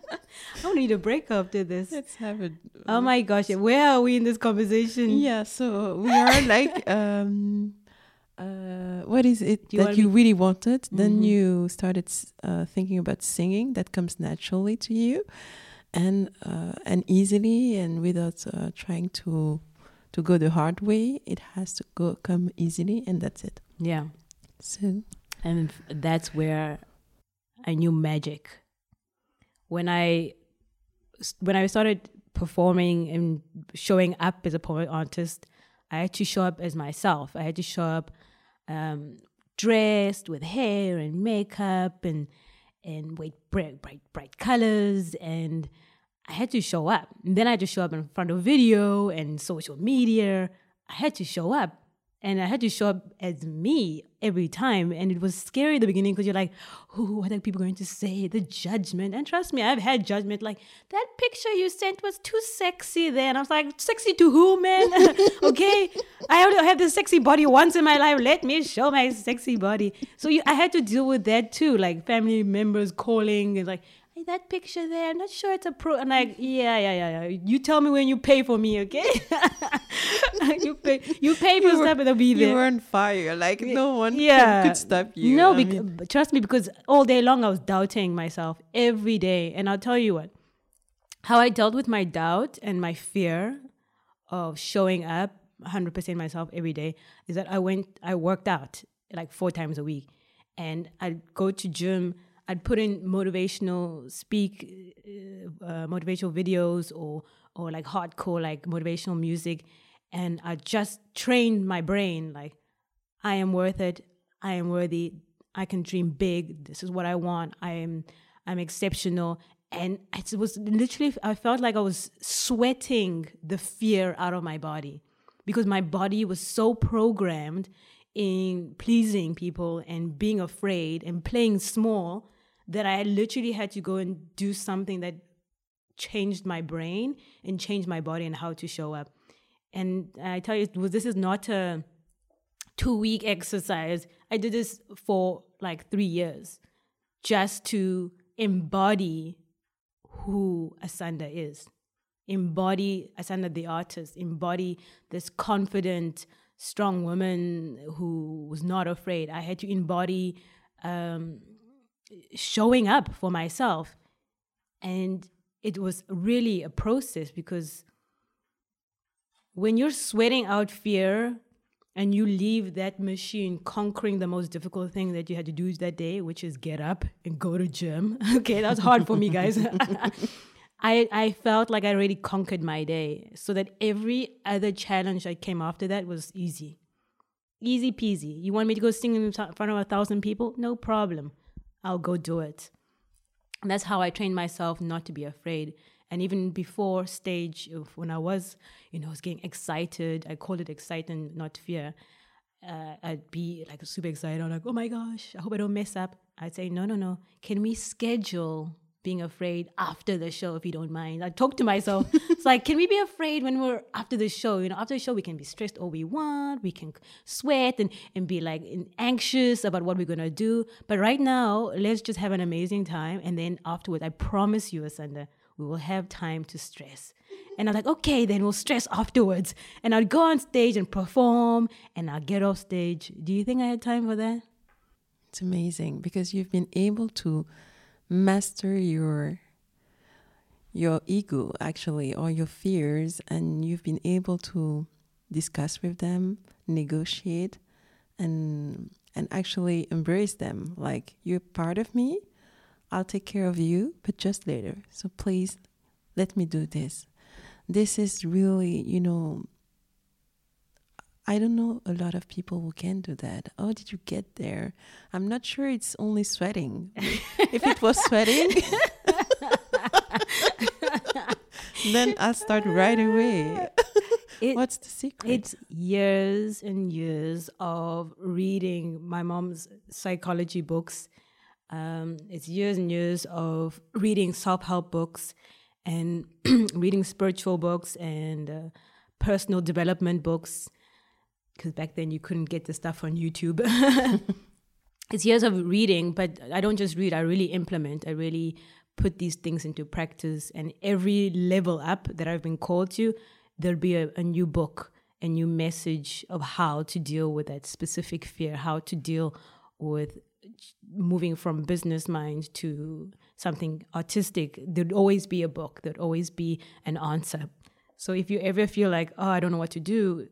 don't need a break after this. Let's have it. Oh my gosh, where are we in this conversation? Yeah, so we are like um uh, what is it you that you really wanted? Mm-hmm. Then you started uh, thinking about singing. That comes naturally to you, and uh, and easily, and without uh, trying to to go the hard way. It has to go come easily, and that's it. Yeah. So, and that's where I knew magic. When I when I started performing and showing up as a poet artist, I had to show up as myself. I had to show up um, dressed with hair and makeup and and bright, bright, bright, bright colors and I had to show up. And then I had to show up in front of video and social media. I had to show up and I had to show up as me every time. And it was scary at the beginning because you're like, oh, what are people going to say? The judgment. And trust me, I've had judgment like, that picture you sent was too sexy there. And I was like, sexy to who, man? okay, I only have this sexy body once in my life. Let me show my sexy body. So you, I had to deal with that too, like family members calling and like, hey, that picture there, I'm not sure it's a pro. And like, yeah, yeah, yeah, yeah. You tell me when you pay for me, okay? you pay, you pay for You were- stuff, it'll be there. You were on fire. Like no one yeah. could stop you. No, I mean, trust me, because all day long I was doubting myself every day. And I'll tell you what, how I dealt with my doubt and my fear of showing up 100% myself every day is that I went, I worked out like four times a week. And I'd go to gym, I'd put in motivational speak, uh, uh, motivational videos or, or like hardcore, like motivational music. And I just trained my brain like, I am worth it. I am worthy. I can dream big. This is what I want. I am I'm exceptional. And it was literally I felt like I was sweating the fear out of my body because my body was so programmed in pleasing people and being afraid and playing small that I literally had to go and do something that changed my brain and changed my body and how to show up. And I tell you, this is not a two week exercise. I did this for like three years just to embody who Asanda is. Embody Asanda the artist, embody this confident, strong woman who was not afraid. I had to embody um, showing up for myself. And it was really a process because when you're sweating out fear and you leave that machine conquering the most difficult thing that you had to do that day, which is get up and go to gym. okay, that's hard for me, guys. I, I felt like I already conquered my day so that every other challenge that came after that was easy. Easy peasy. You want me to go sing in front of a thousand people? No problem. I'll go do it. And that's how I trained myself not to be afraid. And even before stage, when I was, you know, I was getting excited, I called it excitement, not fear. Uh, I'd be like super excited. I'm like, oh my gosh, I hope I don't mess up. I'd say, no, no, no. Can we schedule being afraid after the show if you don't mind? I talk to myself. it's like, can we be afraid when we're after the show? You know, after the show, we can be stressed all we want. We can sweat and, and be like anxious about what we're going to do. But right now, let's just have an amazing time. And then afterwards, I promise you, Asanda, we will have time to stress. And I'm like, okay, then we'll stress afterwards. And I'd go on stage and perform and I'll get off stage. Do you think I had time for that? It's amazing because you've been able to master your your ego actually or your fears and you've been able to discuss with them, negotiate and and actually embrace them like you're part of me. I'll take care of you, but just later. So please let me do this. This is really, you know, I don't know a lot of people who can do that. How did you get there? I'm not sure it's only sweating. if it was sweating, then I'll start right away. It- What's the secret? It's years and years of reading my mom's psychology books. Um, it's years and years of reading self help books and reading spiritual books and uh, personal development books. Because back then you couldn't get the stuff on YouTube. it's years of reading, but I don't just read, I really implement. I really put these things into practice. And every level up that I've been called to, there'll be a, a new book, a new message of how to deal with that specific fear, how to deal with moving from business mind to something artistic. There'd always be a book, there'd always be an answer. So if you ever feel like, oh, I don't know what to do,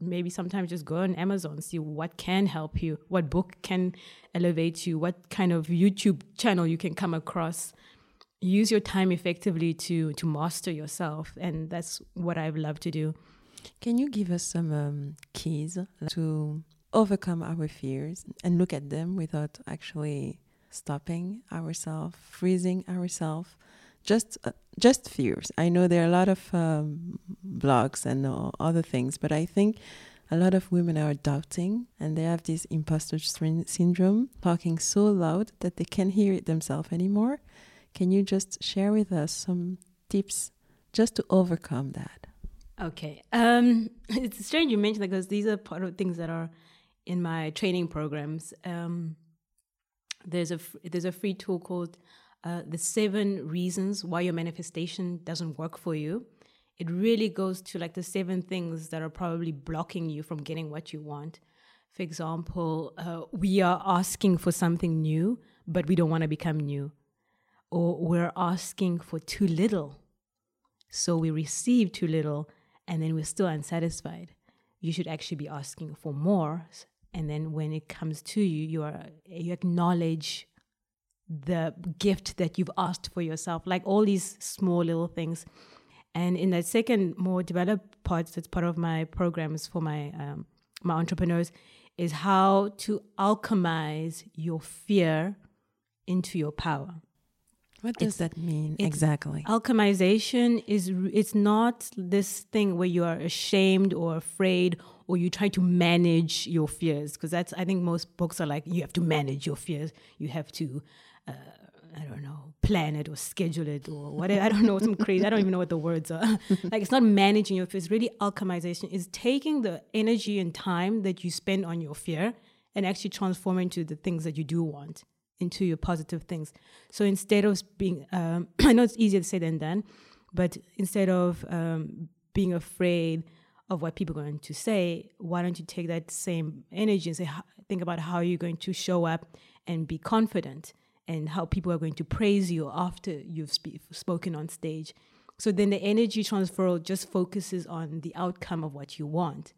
maybe sometimes just go on Amazon, see what can help you, what book can elevate you, what kind of YouTube channel you can come across. Use your time effectively to to master yourself, and that's what I've loved to do. Can you give us some um, keys to overcome our fears and look at them without actually stopping ourselves, freezing ourselves. Just, uh, just fears. I know there are a lot of um, blogs and uh, other things, but I think a lot of women are doubting and they have this imposter syndrome, talking so loud that they can't hear it themselves anymore. Can you just share with us some tips just to overcome that? Okay. Um, it's strange you mentioned that because these are part of things that are in my training programs. Um, there's a there's a free tool called uh, the seven reasons why your manifestation doesn't work for you. It really goes to like the seven things that are probably blocking you from getting what you want. For example, uh, we are asking for something new, but we don't want to become new, or we're asking for too little, so we receive too little, and then we're still unsatisfied. You should actually be asking for more and then when it comes to you you are you acknowledge the gift that you've asked for yourself like all these small little things and in that second more developed part that's part of my programs for my um, my entrepreneurs is how to alchemize your fear into your power what does it's, that mean exactly? Alchemization is it's not this thing where you are ashamed or afraid or you try to manage your fears because that's I think most books are like you have to manage your fears. You have to uh, I don't know, plan it or schedule it or whatever. I don't know some crazy. I don't even know what the words are. like it's not managing your fear, it's Really, alchemization is taking the energy and time that you spend on your fear and actually transforming into the things that you do want into your positive things. So instead of being, um, I know it's easier to say than done, but instead of um, being afraid of what people are going to say, why don't you take that same energy and say, think about how you're going to show up and be confident and how people are going to praise you after you've sp- spoken on stage. So then the energy transfer just focuses on the outcome of what you want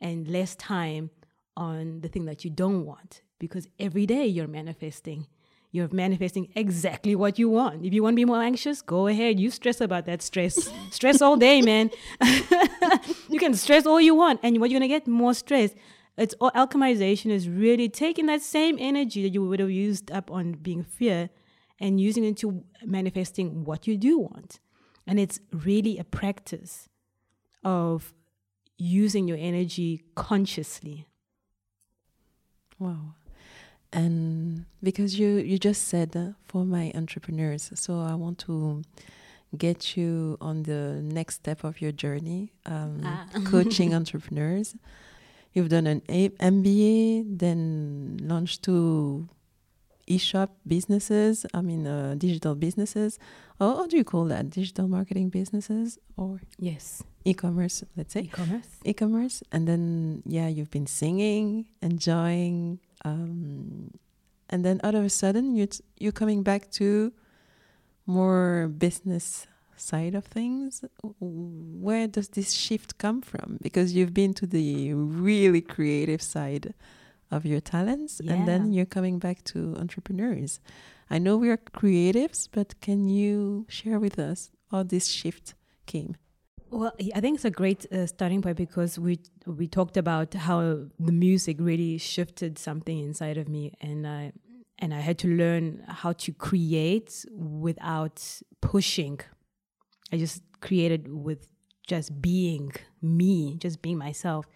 and less time on the thing that you don't want because every day you're manifesting. You're manifesting exactly what you want. If you want to be more anxious, go ahead. You stress about that stress. stress all day, man. you can stress all you want, and what you're gonna get more stress. It's alchemization is really taking that same energy that you would have used up on being fear and using it to manifesting what you do want. And it's really a practice of using your energy consciously. Wow and because you you just said uh, for my entrepreneurs so i want to get you on the next step of your journey um, ah. coaching entrepreneurs you've done an mba then launched two e-shop businesses i mean uh, digital businesses. Or how do you call that? Digital marketing businesses or yes. e-commerce let's say? E-commerce. E-commerce. And then yeah you've been singing enjoying um, and then all of a sudden you you're coming back to more business side of things where does this shift come from because you've been to the really creative side of your talents yeah. and then you're coming back to entrepreneurs i know we are creatives but can you share with us how this shift came well, I think it's a great uh, starting point because we we talked about how the music really shifted something inside of me, and I and I had to learn how to create without pushing. I just created with just being me, just being myself,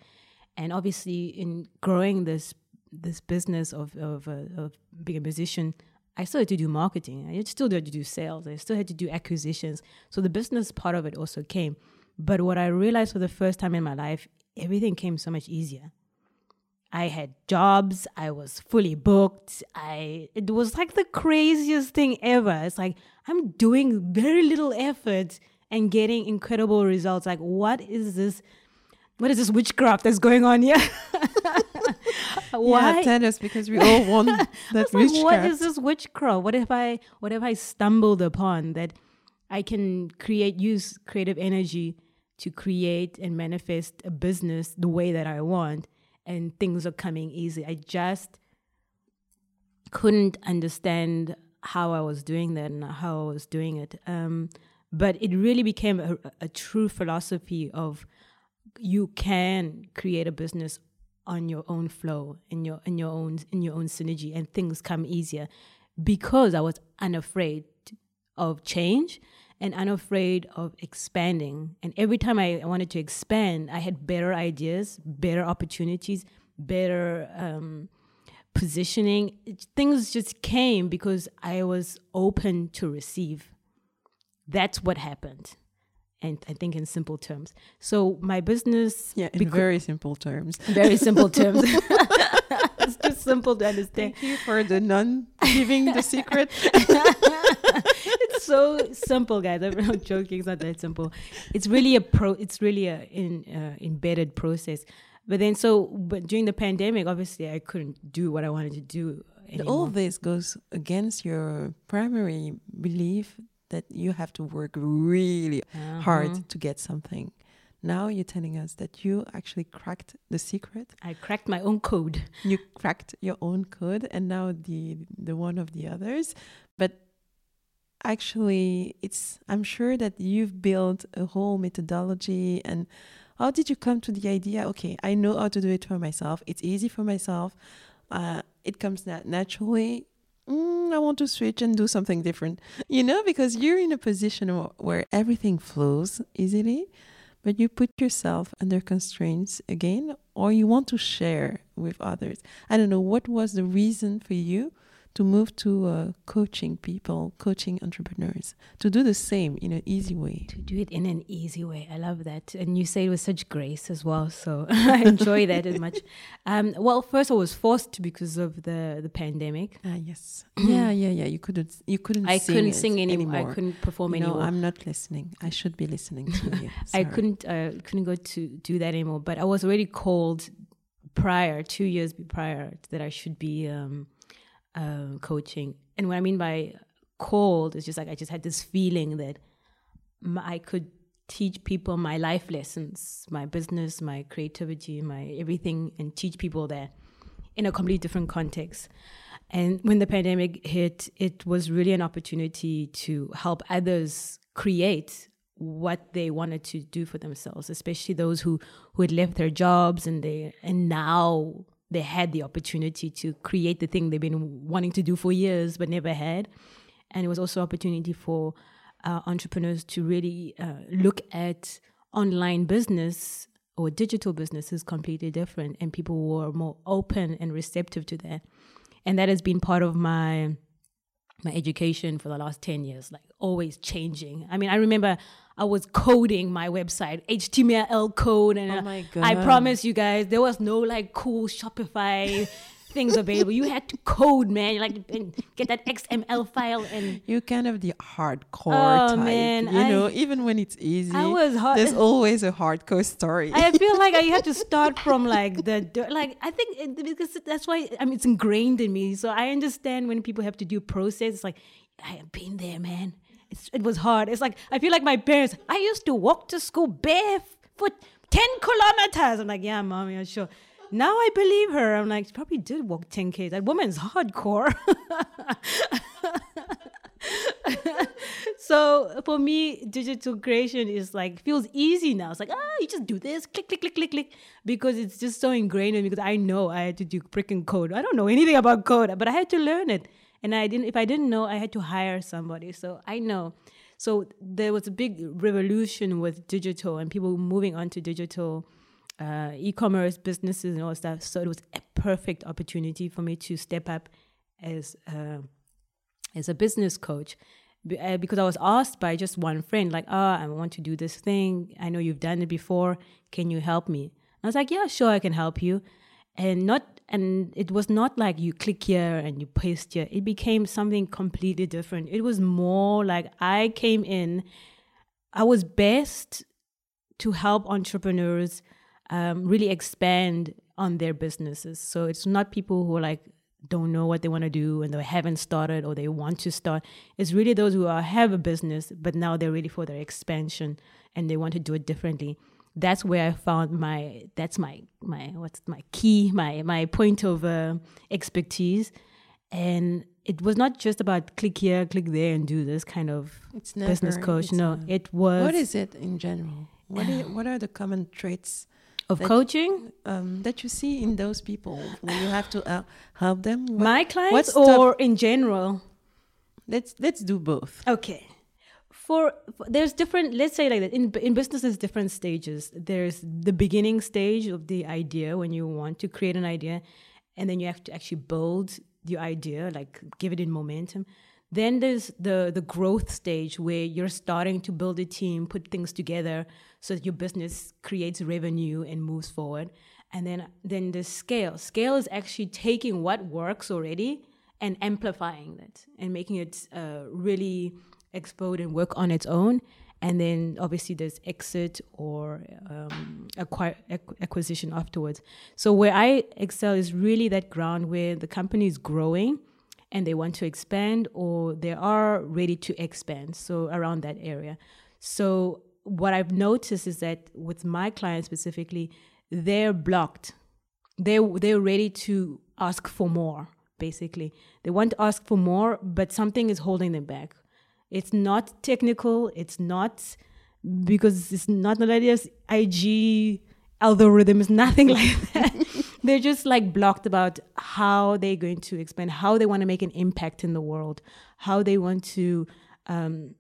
and obviously in growing this this business of of, uh, of being a musician, I still had to do marketing. I still had to do sales. I still had to do acquisitions. So the business part of it also came. But what I realized for the first time in my life, everything came so much easier. I had jobs, I was fully booked. I it was like the craziest thing ever. It's like I'm doing very little effort and getting incredible results. Like what is this what is this witchcraft that's going on here? Why? Yeah, tell us because we all want that witchcraft. Like, what is this witchcraft? What if I what if I stumbled upon that I can create use creative energy to create and manifest a business the way that I want and things are coming easy. I just couldn't understand how I was doing that and how I was doing it. Um, but it really became a, a, true philosophy of you can create a business on your own flow in your in your own in your own synergy and things come easier because I was unafraid of change and unafraid of expanding. And every time I wanted to expand, I had better ideas, better opportunities, better um, positioning. It, things just came because I was open to receive. That's what happened. And I think in simple terms. So my business. Yeah, in very simple terms. Very simple terms. it's just simple to understand. Thank you for the non giving the secret. it's so simple, guys. I'm not joking. It's not that simple. It's really a pro. It's really a in, uh, embedded process. But then, so but during the pandemic, obviously, I couldn't do what I wanted to do. Anymore. All this goes against your primary belief that you have to work really uh-huh. hard to get something. Now you're telling us that you actually cracked the secret. I cracked my own code. You cracked your own code, and now the the one of the others. But actually, it's I'm sure that you've built a whole methodology and how did you come to the idea okay i know how to do it for myself it's easy for myself uh, it comes nat- naturally mm, i want to switch and do something different you know because you're in a position where everything flows easily but you put yourself under constraints again or you want to share with others. I don't know what was the reason for you to move to uh, coaching people, coaching entrepreneurs, to do the same in an easy way. To do it in an easy way. I love that. And you say it with such grace as well. So I enjoy that as much. Um, well, first I was forced to because of the, the pandemic. Ah, yes. yeah, yeah, yeah. You couldn't, you couldn't I sing couldn't sing any, anymore. I couldn't perform you anymore. I'm not listening. I should be listening to you. I couldn't, uh, couldn't go to do that anymore. But I was already called prior, two years prior, that I should be um, uh, coaching. And what I mean by cold is just like I just had this feeling that I could teach people my life lessons, my business, my creativity, my everything, and teach people that in a completely different context. And when the pandemic hit, it was really an opportunity to help others create what they wanted to do for themselves, especially those who, who had left their jobs and they and now they had the opportunity to create the thing they've been wanting to do for years but never had. And it was also opportunity for uh, entrepreneurs to really uh, look at online business or digital business is completely different, and people were more open and receptive to that. And that has been part of my my education for the last 10 years like always changing i mean i remember I was coding my website, HTML code, and oh uh, my God. I promise you guys, there was no like cool Shopify things available. You had to code, man. You like get that XML file and you kind of the hardcore oh, type. Man, you I, know, even when it's easy, I was hard. There's always a hardcore story. I feel like I had to start from like the like I think it, because that's why I mean it's ingrained in me. So I understand when people have to do process. It's like I have been there, man it's, it was hard. It's like I feel like my parents. I used to walk to school barefoot ten kilometers. I'm like, yeah, mom, yeah, sure. Now I believe her. I'm like, she probably did walk 10k. That woman's hardcore. so for me, digital creation is like feels easy now. It's like ah, you just do this, click, click, click, click, click, because it's just so ingrained in me. Because I know I had to do freaking code. I don't know anything about code, but I had to learn it and I didn't. If I didn't know, I had to hire somebody. So I know. So there was a big revolution with digital and people moving on to digital uh, e-commerce businesses and all stuff. So it was a perfect opportunity for me to step up as uh, as a business coach uh, because I was asked by just one friend, like, "Oh, I want to do this thing. I know you've done it before. Can you help me?" I was like, "Yeah, sure, I can help you." And not and it was not like you click here and you paste here. It became something completely different. It was more like I came in, I was best to help entrepreneurs um, really expand on their businesses. So it's not people who are like don't know what they want to do and they haven't started or they want to start. It's really those who are, have a business but now they're ready for their expansion and they want to do it differently that's where I found my that's my my what's my key my my point of uh, expertise, and it was not just about click here, click there, and do this kind of it's never, business coach. No, it was. What is it in general? What, is, what are the common traits of that- coaching um, that you see in those people when you have to uh, help them? What- my clients tough? or in general let's let's do both. Okay. For, for there's different. Let's say like that in in business, there's different stages. There's the beginning stage of the idea when you want to create an idea, and then you have to actually build the idea, like give it in momentum. Then there's the the growth stage where you're starting to build a team, put things together, so that your business creates revenue and moves forward. And then then the scale. Scale is actually taking what works already and amplifying that and making it uh, really explode and work on its own. And then obviously there's exit or um, acquire, ac- acquisition afterwards. So where I excel is really that ground where the company is growing and they want to expand or they are ready to expand. So around that area. So what I've noticed is that with my clients specifically, they're blocked. They they're ready to ask for more. Basically, they want to ask for more, but something is holding them back. It's not technical. It's not because it's not Naledia's IG algorithm. algorithms, nothing like that. They're just like blocked about how they're going to expand, how they want to make an impact in the world, how they want to um,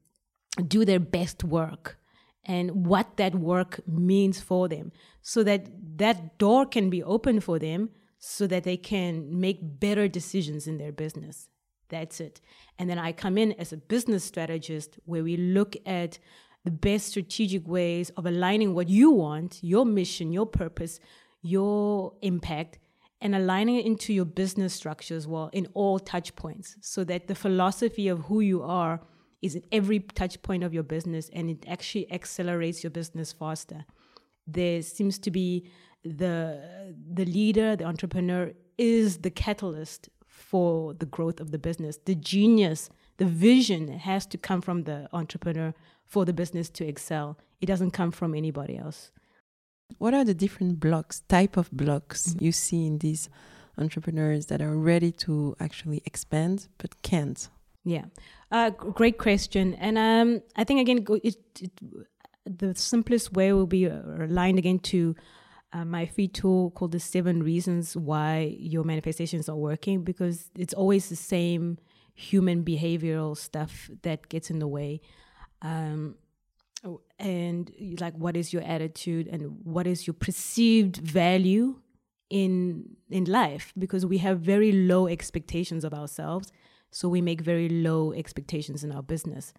do their best work and what that work means for them so that that door can be open for them so that they can make better decisions in their business. That's it. And then i come in as a business strategist where we look at the best strategic ways of aligning what you want your mission your purpose your impact and aligning it into your business structure as well in all touch points so that the philosophy of who you are is at every touch point of your business and it actually accelerates your business faster. There seems to be the the leader the entrepreneur is the catalyst for the growth of the business. The genius the vision has to come from the entrepreneur for the business to excel. It doesn't come from anybody else What are the different blocks, type of blocks you see in these entrepreneurs that are ready to actually expand but can't? Yeah, uh, great question. And um, I think again, it, it, the simplest way will be uh, aligned again to uh, my free tool called the Seven Reasons Why Your Manifestations Are Working, because it's always the same human behavioral stuff that gets in the way. Um, and like, what is your attitude and what is your perceived value in in life? Because we have very low expectations of ourselves so we make very low expectations in our business.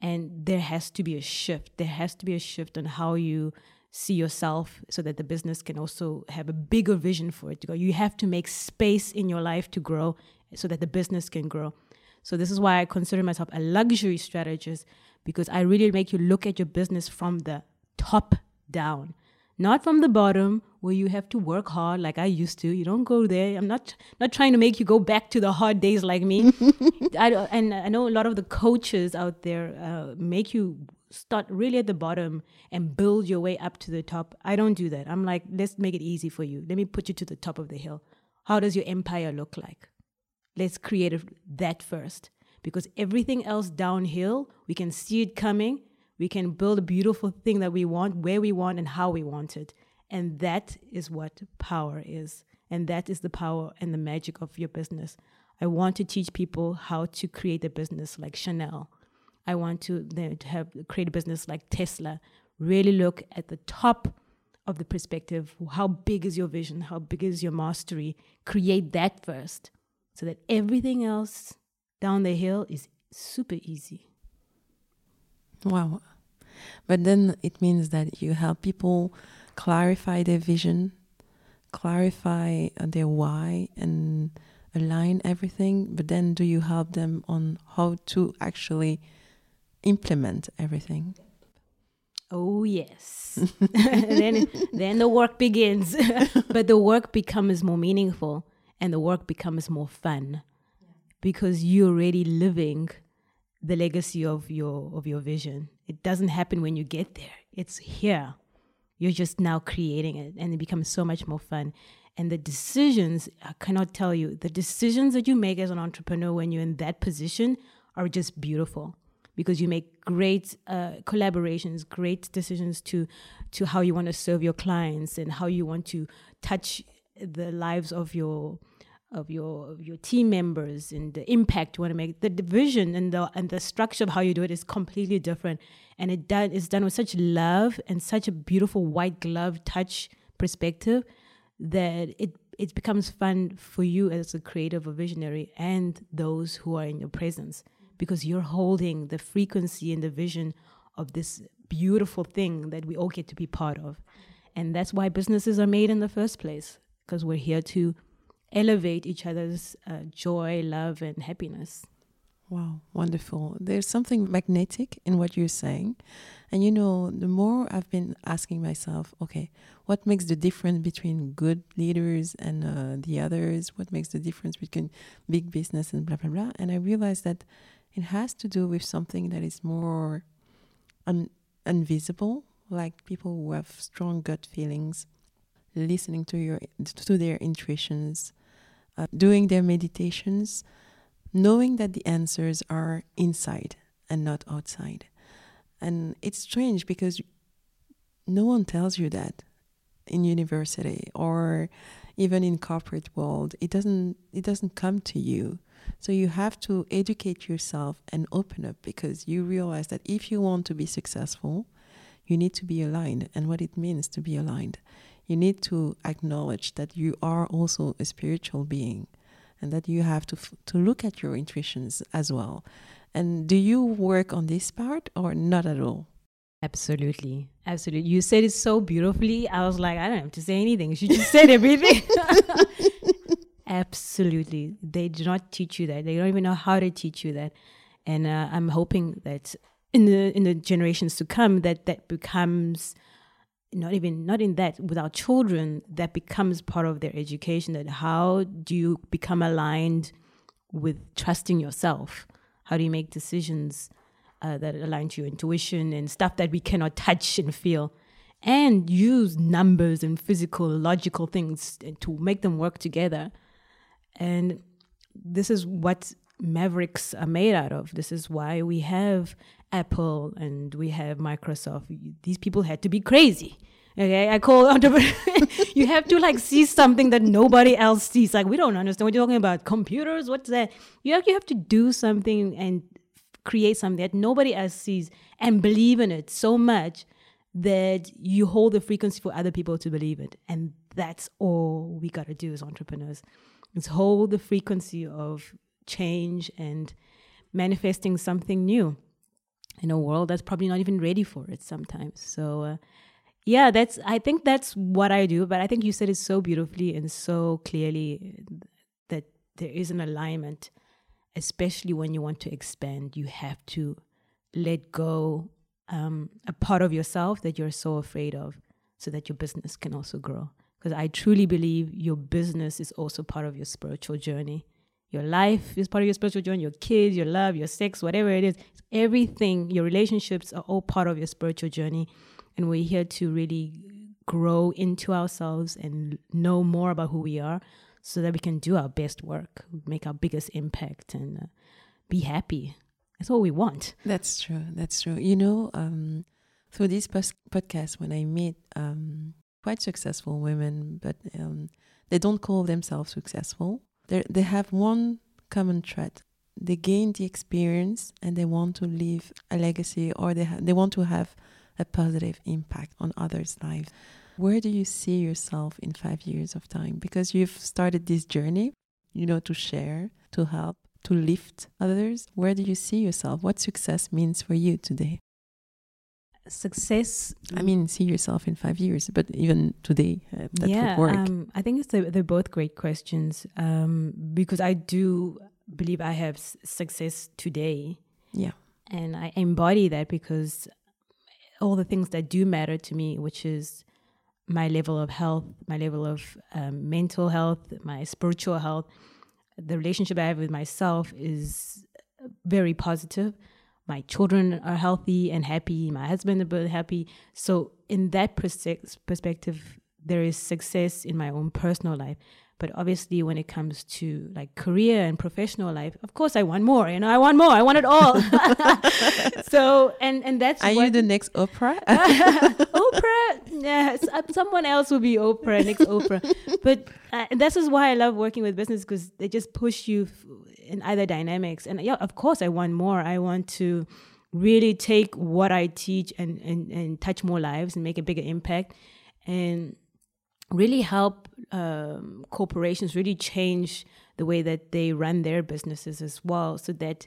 And there has to be a shift. There has to be a shift on how you see yourself so that the business can also have a bigger vision for it to go. You have to make space in your life to grow so that the business can grow. So this is why I consider myself a luxury strategist because I really make you look at your business from the top down not from the bottom where you have to work hard like I used to. You don't go there. I'm not not trying to make you go back to the hard days like me. I, and I know a lot of the coaches out there uh, make you start really at the bottom and build your way up to the top. I don't do that. I'm like, let's make it easy for you. Let me put you to the top of the hill. How does your empire look like? Let's create that first because everything else downhill, we can see it coming. We can build a beautiful thing that we want, where we want, and how we want it. And that is what power is. And that is the power and the magic of your business. I want to teach people how to create a business like Chanel. I want to, to have create a business like Tesla. Really look at the top of the perspective. How big is your vision? How big is your mastery? Create that first so that everything else down the hill is super easy. Wow. But then it means that you help people clarify their vision, clarify uh, their why, and align everything. But then do you help them on how to actually implement everything? Oh yes. then then the work begins. but the work becomes more meaningful and the work becomes more fun because you're already living the legacy of your of your vision. It doesn't happen when you get there. It's here. You're just now creating it and it becomes so much more fun. And the decisions, I cannot tell you, the decisions that you make as an entrepreneur when you're in that position are just beautiful because you make great uh, collaborations, great decisions to to how you want to serve your clients and how you want to touch the lives of your of your of your team members and the impact you want to make. The division and the and the structure of how you do it is completely different, and it done is done with such love and such a beautiful white glove touch perspective that it it becomes fun for you as a creative or visionary and those who are in your presence because you're holding the frequency and the vision of this beautiful thing that we all get to be part of. And that's why businesses are made in the first place, because we're here to elevate each other's uh, joy, love, and happiness. Wow, wonderful. There's something magnetic in what you're saying. And you know, the more I've been asking myself, okay, what makes the difference between good leaders and uh, the others? What makes the difference between big business and blah, blah, blah? And I realized that it has to do with something that is more un- invisible, like people who have strong gut feelings, listening to your to their intuitions, uh, doing their meditations, knowing that the answers are inside and not outside. And it's strange because no one tells you that in university or even in corporate world. It doesn't it doesn't come to you. So you have to educate yourself and open up because you realize that if you want to be successful, you need to be aligned and what it means to be aligned. You need to acknowledge that you are also a spiritual being and that you have to f- to look at your intuitions as well. And do you work on this part or not at all? Absolutely. Absolutely. You said it so beautifully. I was like, I don't have to say anything. She just said everything. Absolutely. They do not teach you that. They don't even know how to teach you that. And uh, I'm hoping that in the in the generations to come that that becomes not even not in that with our children that becomes part of their education that how do you become aligned with trusting yourself? How do you make decisions uh, that align to your intuition and stuff that we cannot touch and feel? And use numbers and physical logical things to make them work together. And this is what mavericks are made out of this is why we have Apple and we have Microsoft. These people had to be crazy. Okay, I call entrepreneur. you have to like see something that nobody else sees. Like we don't understand what you're talking about. Computers, what's that? You have, you have to do something and create something that nobody else sees and believe in it so much that you hold the frequency for other people to believe it. And that's all we got to do as entrepreneurs. Is hold the frequency of change and manifesting something new in a world that's probably not even ready for it sometimes. So, uh, yeah, that's I think that's what I do. But I think you said it so beautifully and so clearly that there is an alignment, especially when you want to expand. You have to let go um, a part of yourself that you're so afraid of, so that your business can also grow. Because I truly believe your business is also part of your spiritual journey. Your life is part of your spiritual journey, your kids, your love, your sex, whatever it is. Everything, your relationships are all part of your spiritual journey. And we're here to really grow into ourselves and know more about who we are so that we can do our best work, make our biggest impact, and uh, be happy. That's all we want. That's true. That's true. You know, um, through this pos- podcast, when I meet um, quite successful women, but um, they don't call themselves successful, they they have one common thread. They gain the experience and they want to leave a legacy or they ha- they want to have a positive impact on others' lives. Where do you see yourself in 5 years of time because you've started this journey, you know, to share, to help, to lift others. Where do you see yourself? What success means for you today? Success. I mean, see yourself in five years, but even today, uh, that yeah, would work. Um, I think it's the, they're both great questions um, because I do believe I have s- success today. Yeah. And I embody that because all the things that do matter to me, which is my level of health, my level of um, mental health, my spiritual health, the relationship I have with myself is very positive. My children are healthy and happy. My husband is happy. So, in that perspective, there is success in my own personal life. But obviously, when it comes to like career and professional life, of course, I want more. You know, I want more. I want it all. so, and and that's are you the next Oprah? Oprah, yes, someone else will be Oprah next Oprah. But uh, this is why I love working with business because they just push you in either dynamics. And yeah, of course, I want more. I want to really take what I teach and and and touch more lives and make a bigger impact and really help um, corporations really change the way that they run their businesses as well so that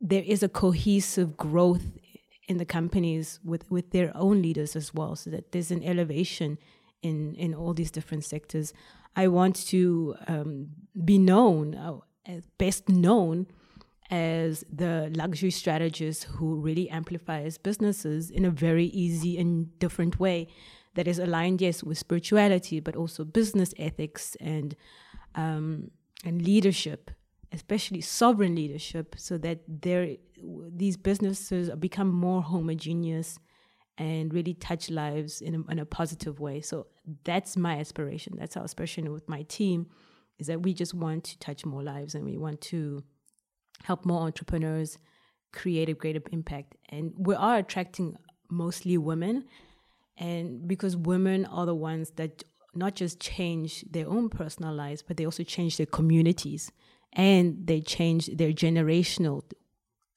there is a cohesive growth in the companies with, with their own leaders as well so that there's an elevation in, in all these different sectors. I want to um, be known uh, best known as the luxury strategist who really amplifies businesses in a very easy and different way that is aligned, yes, with spirituality, but also business ethics and um, and leadership, especially sovereign leadership, so that there these businesses become more homogeneous and really touch lives in a, in a positive way. So that's my aspiration. That's our aspiration with my team, is that we just want to touch more lives and we want to help more entrepreneurs create a greater impact. And we are attracting mostly women and because women are the ones that not just change their own personal lives, but they also change their communities and they change their generational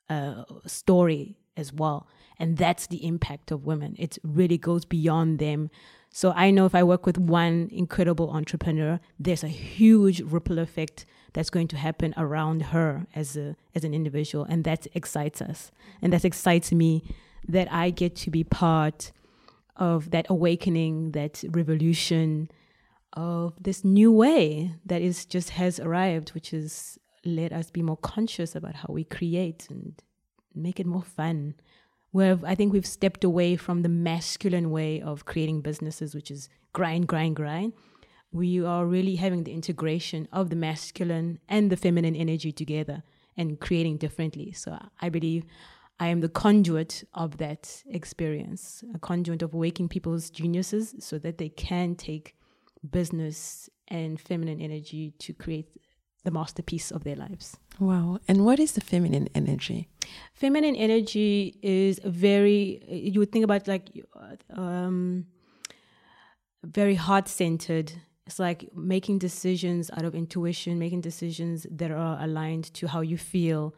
uh, story as well. And that's the impact of women. It really goes beyond them. So I know if I work with one incredible entrepreneur, there's a huge ripple effect that's going to happen around her as a as an individual, and that excites us, and that excites me that I get to be part of that awakening, that revolution of this new way that is just has arrived, which is let us be more conscious about how we create and make it more fun. Where I think we've stepped away from the masculine way of creating businesses, which is grind, grind, grind. We are really having the integration of the masculine and the feminine energy together and creating differently. So I believe I am the conduit of that experience, a conduit of waking people's geniuses so that they can take business and feminine energy to create the masterpiece of their lives. Wow. And what is the feminine energy? Feminine energy is very, you would think about like, um, very heart centered. It's like making decisions out of intuition, making decisions that are aligned to how you feel,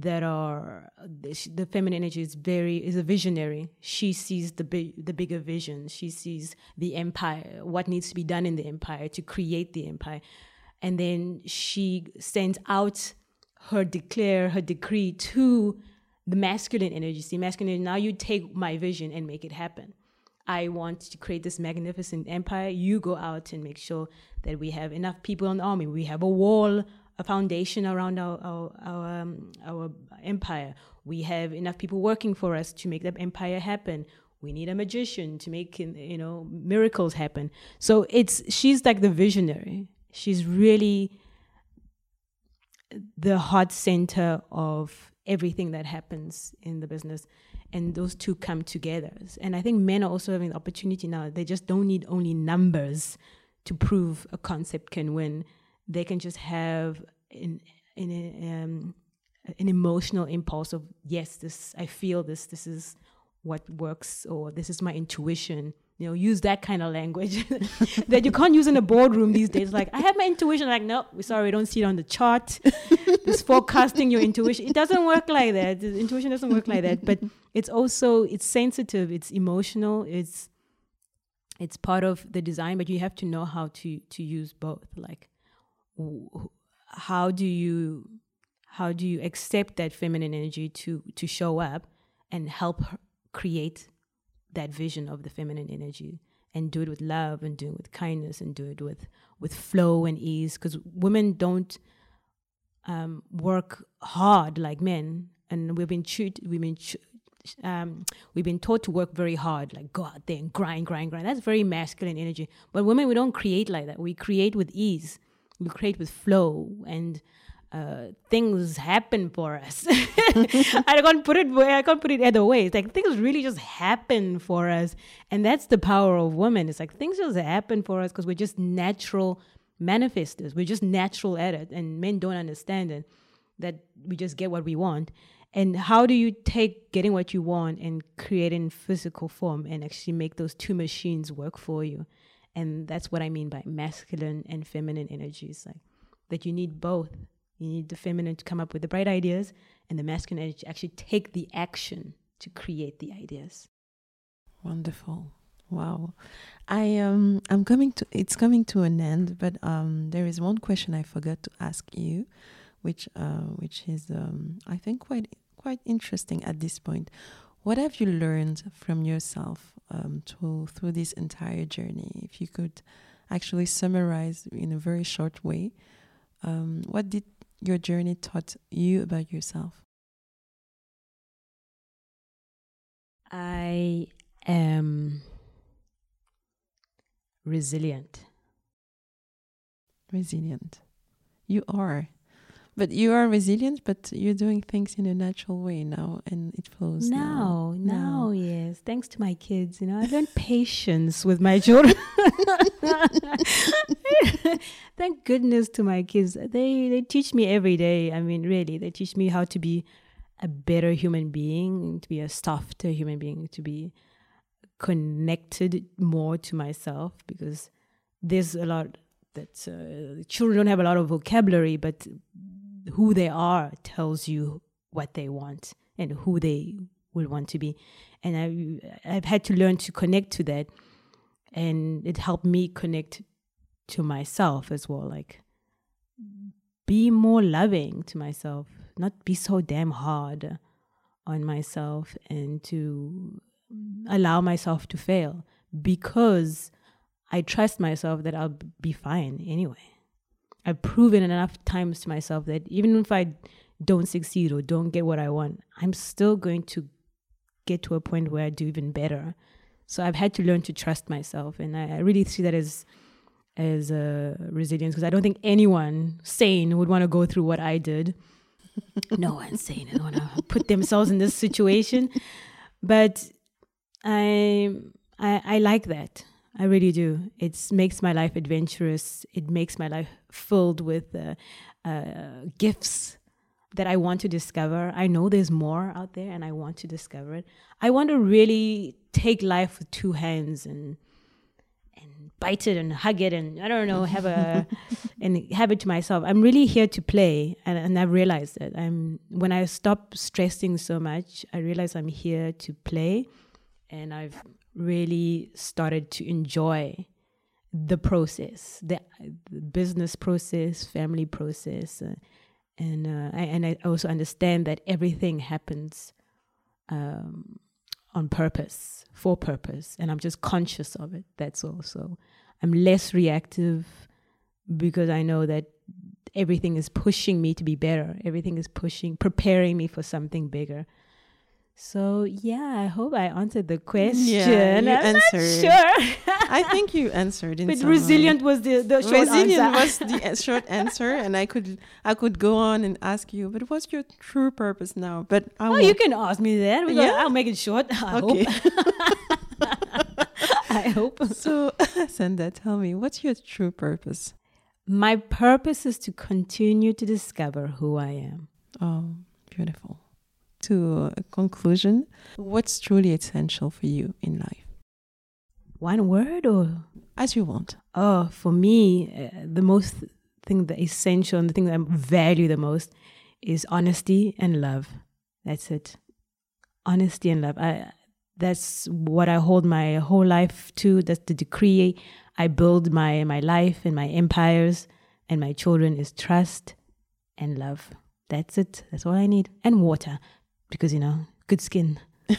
that are the feminine energy is very is a visionary. She sees the big the bigger vision. She sees the empire what needs to be done in the empire to create the empire. And then she sends out her declare her decree to the masculine energy. See masculine energy, now you take my vision and make it happen. I want to create this magnificent empire. You go out and make sure that we have enough people in the army. We have a wall a foundation around our our our, um, our empire. We have enough people working for us to make that empire happen. We need a magician to make you know miracles happen. So it's she's like the visionary. She's really the heart center of everything that happens in the business and those two come together and i think men are also having the opportunity now they just don't need only numbers to prove a concept can win they can just have an, an, um, an emotional impulse of yes this i feel this this is what works or this is my intuition. You know use that kind of language that you can't use in a boardroom these days. Like i have my intuition. Like no we sorry we don't see it on the chart. This forecasting your intuition. It doesn't work like that. The intuition doesn't work like that. But it's also it's sensitive it's emotional it's it's part of the design but you have to know how to to use both. Like how do you how do you accept that feminine energy to to show up and help create that vision of the feminine energy and do it with love and do it with kindness and do it with with flow and ease because women don't um, work hard like men and we've been treated we've been um, we've been taught to work very hard, like go out there and grind, grind, grind. That's very masculine energy. But women, we don't create like that. We create with ease we create with flow and uh, things happen for us. I can't put it I can't put it other way. It's like things really just happen for us, and that's the power of women. It's like things just happen for us because we're just natural manifestors. We're just natural at it, and men don't understand it. That we just get what we want. And how do you take getting what you want and create in physical form and actually make those two machines work for you? And that's what I mean by masculine and feminine energies. Like that you need both. You need the feminine to come up with the bright ideas and the masculine energy to actually take the action to create the ideas. Wonderful. Wow. I um I'm coming to it's coming to an end, but um there is one question I forgot to ask you, which uh which is um I think quite quite interesting at this point. What have you learned from yourself um to through this entire journey? If you could actually summarize in a very short way, um, what did your journey taught you about yourself? I am resilient. Resilient. You are. But you are resilient, but you're doing things in a natural way now and it flows now. Now, now, yes. Thanks to my kids, you know, I've learned patience with my children. Thank goodness to my kids. They they teach me every day. I mean, really, they teach me how to be a better human being, to be a softer human being, to be connected more to myself because there's a lot that uh, children don't have a lot of vocabulary, but who they are tells you what they want and who they will want to be. And I, I've had to learn to connect to that, and it helped me connect to myself as well. Like, be more loving to myself, not be so damn hard on myself, and to allow myself to fail because I trust myself that I'll be fine anyway. I've proven enough times to myself that even if I don't succeed or don't get what I want, I'm still going to get to a point where I do even better. So I've had to learn to trust myself, and I, I really see that as as resilience because I don't think anyone sane would want to go through what I did. no one sane would want to put themselves in this situation, but I, I I like that. I really do. It makes my life adventurous. It makes my life filled with uh, uh, gifts that I want to discover. I know there's more out there, and I want to discover it. I want to really take life with two hands and and bite it and hug it, and I don't know, have a and have it to myself. I'm really here to play, and, and I've realized that. I'm when I stop stressing so much, I realize I'm here to play and I've really started to enjoy the process, the, business process, family process, uh, and uh, I, and I also understand that everything happens um, on purpose, for purpose, and I'm just conscious of it. That's all. So I'm less reactive because I know that everything is pushing me to be better. Everything is pushing, preparing me for something bigger. So yeah, I hope I answered the question. Yeah, you I'm answered. sure. I think you answered. In but resilient way. was the, the short resilient answer. was the short answer, and I could I could go on and ask you, but what's your true purpose now? But I oh, won't. you can ask me that. Yeah, I'll make it short. I okay. hope. I hope. So, Sanda, tell me, what's your true purpose? My purpose is to continue to discover who I am. Oh, beautiful to a conclusion, what's truly essential for you in life? One word or? As you want. Oh, for me, uh, the most thing that essential and the thing that I value the most is honesty and love. That's it. Honesty and love. I, that's what I hold my whole life to. That's the decree I build my, my life and my empires and my children is trust and love. That's it. That's all I need. And water because you know, good skin.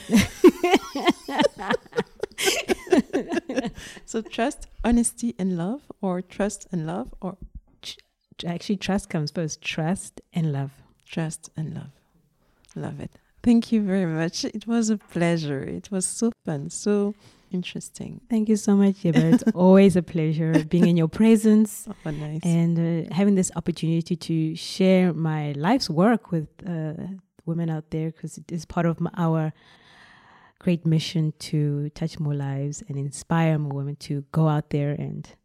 so trust, honesty, and love, or trust and love, or actually trust comes first. Trust and love. Trust and love. Love it. Thank you very much. It was a pleasure. It was so fun, so interesting. Thank you so much, Yeba. It's always a pleasure being in your presence oh, nice. and uh, having this opportunity to share my life's work with uh, women out there because it is part of our great mission to touch more lives and inspire more women to go out there and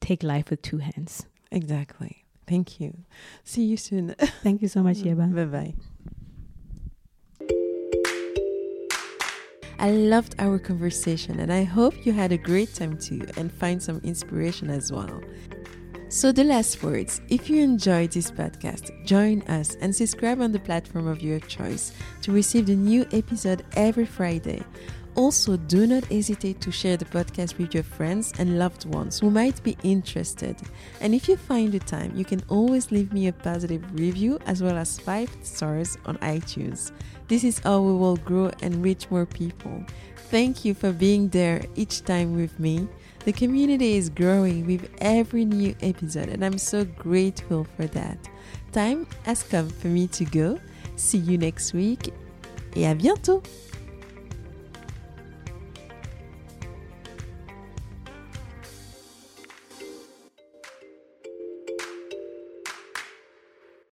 take life with two hands. Exactly. Thank you. See you soon. Thank you so much, Yeba. bye bye. I loved our conversation and I hope you had a great time too and find some inspiration as well. So, the last words if you enjoyed this podcast, join us and subscribe on the platform of your choice to receive the new episode every Friday. Also, do not hesitate to share the podcast with your friends and loved ones who might be interested. And if you find the time, you can always leave me a positive review as well as five stars on iTunes. This is how we will grow and reach more people. Thank you for being there each time with me. The community is growing with every new episode, and I'm so grateful for that. Time has come for me to go. See you next week, et à bientôt!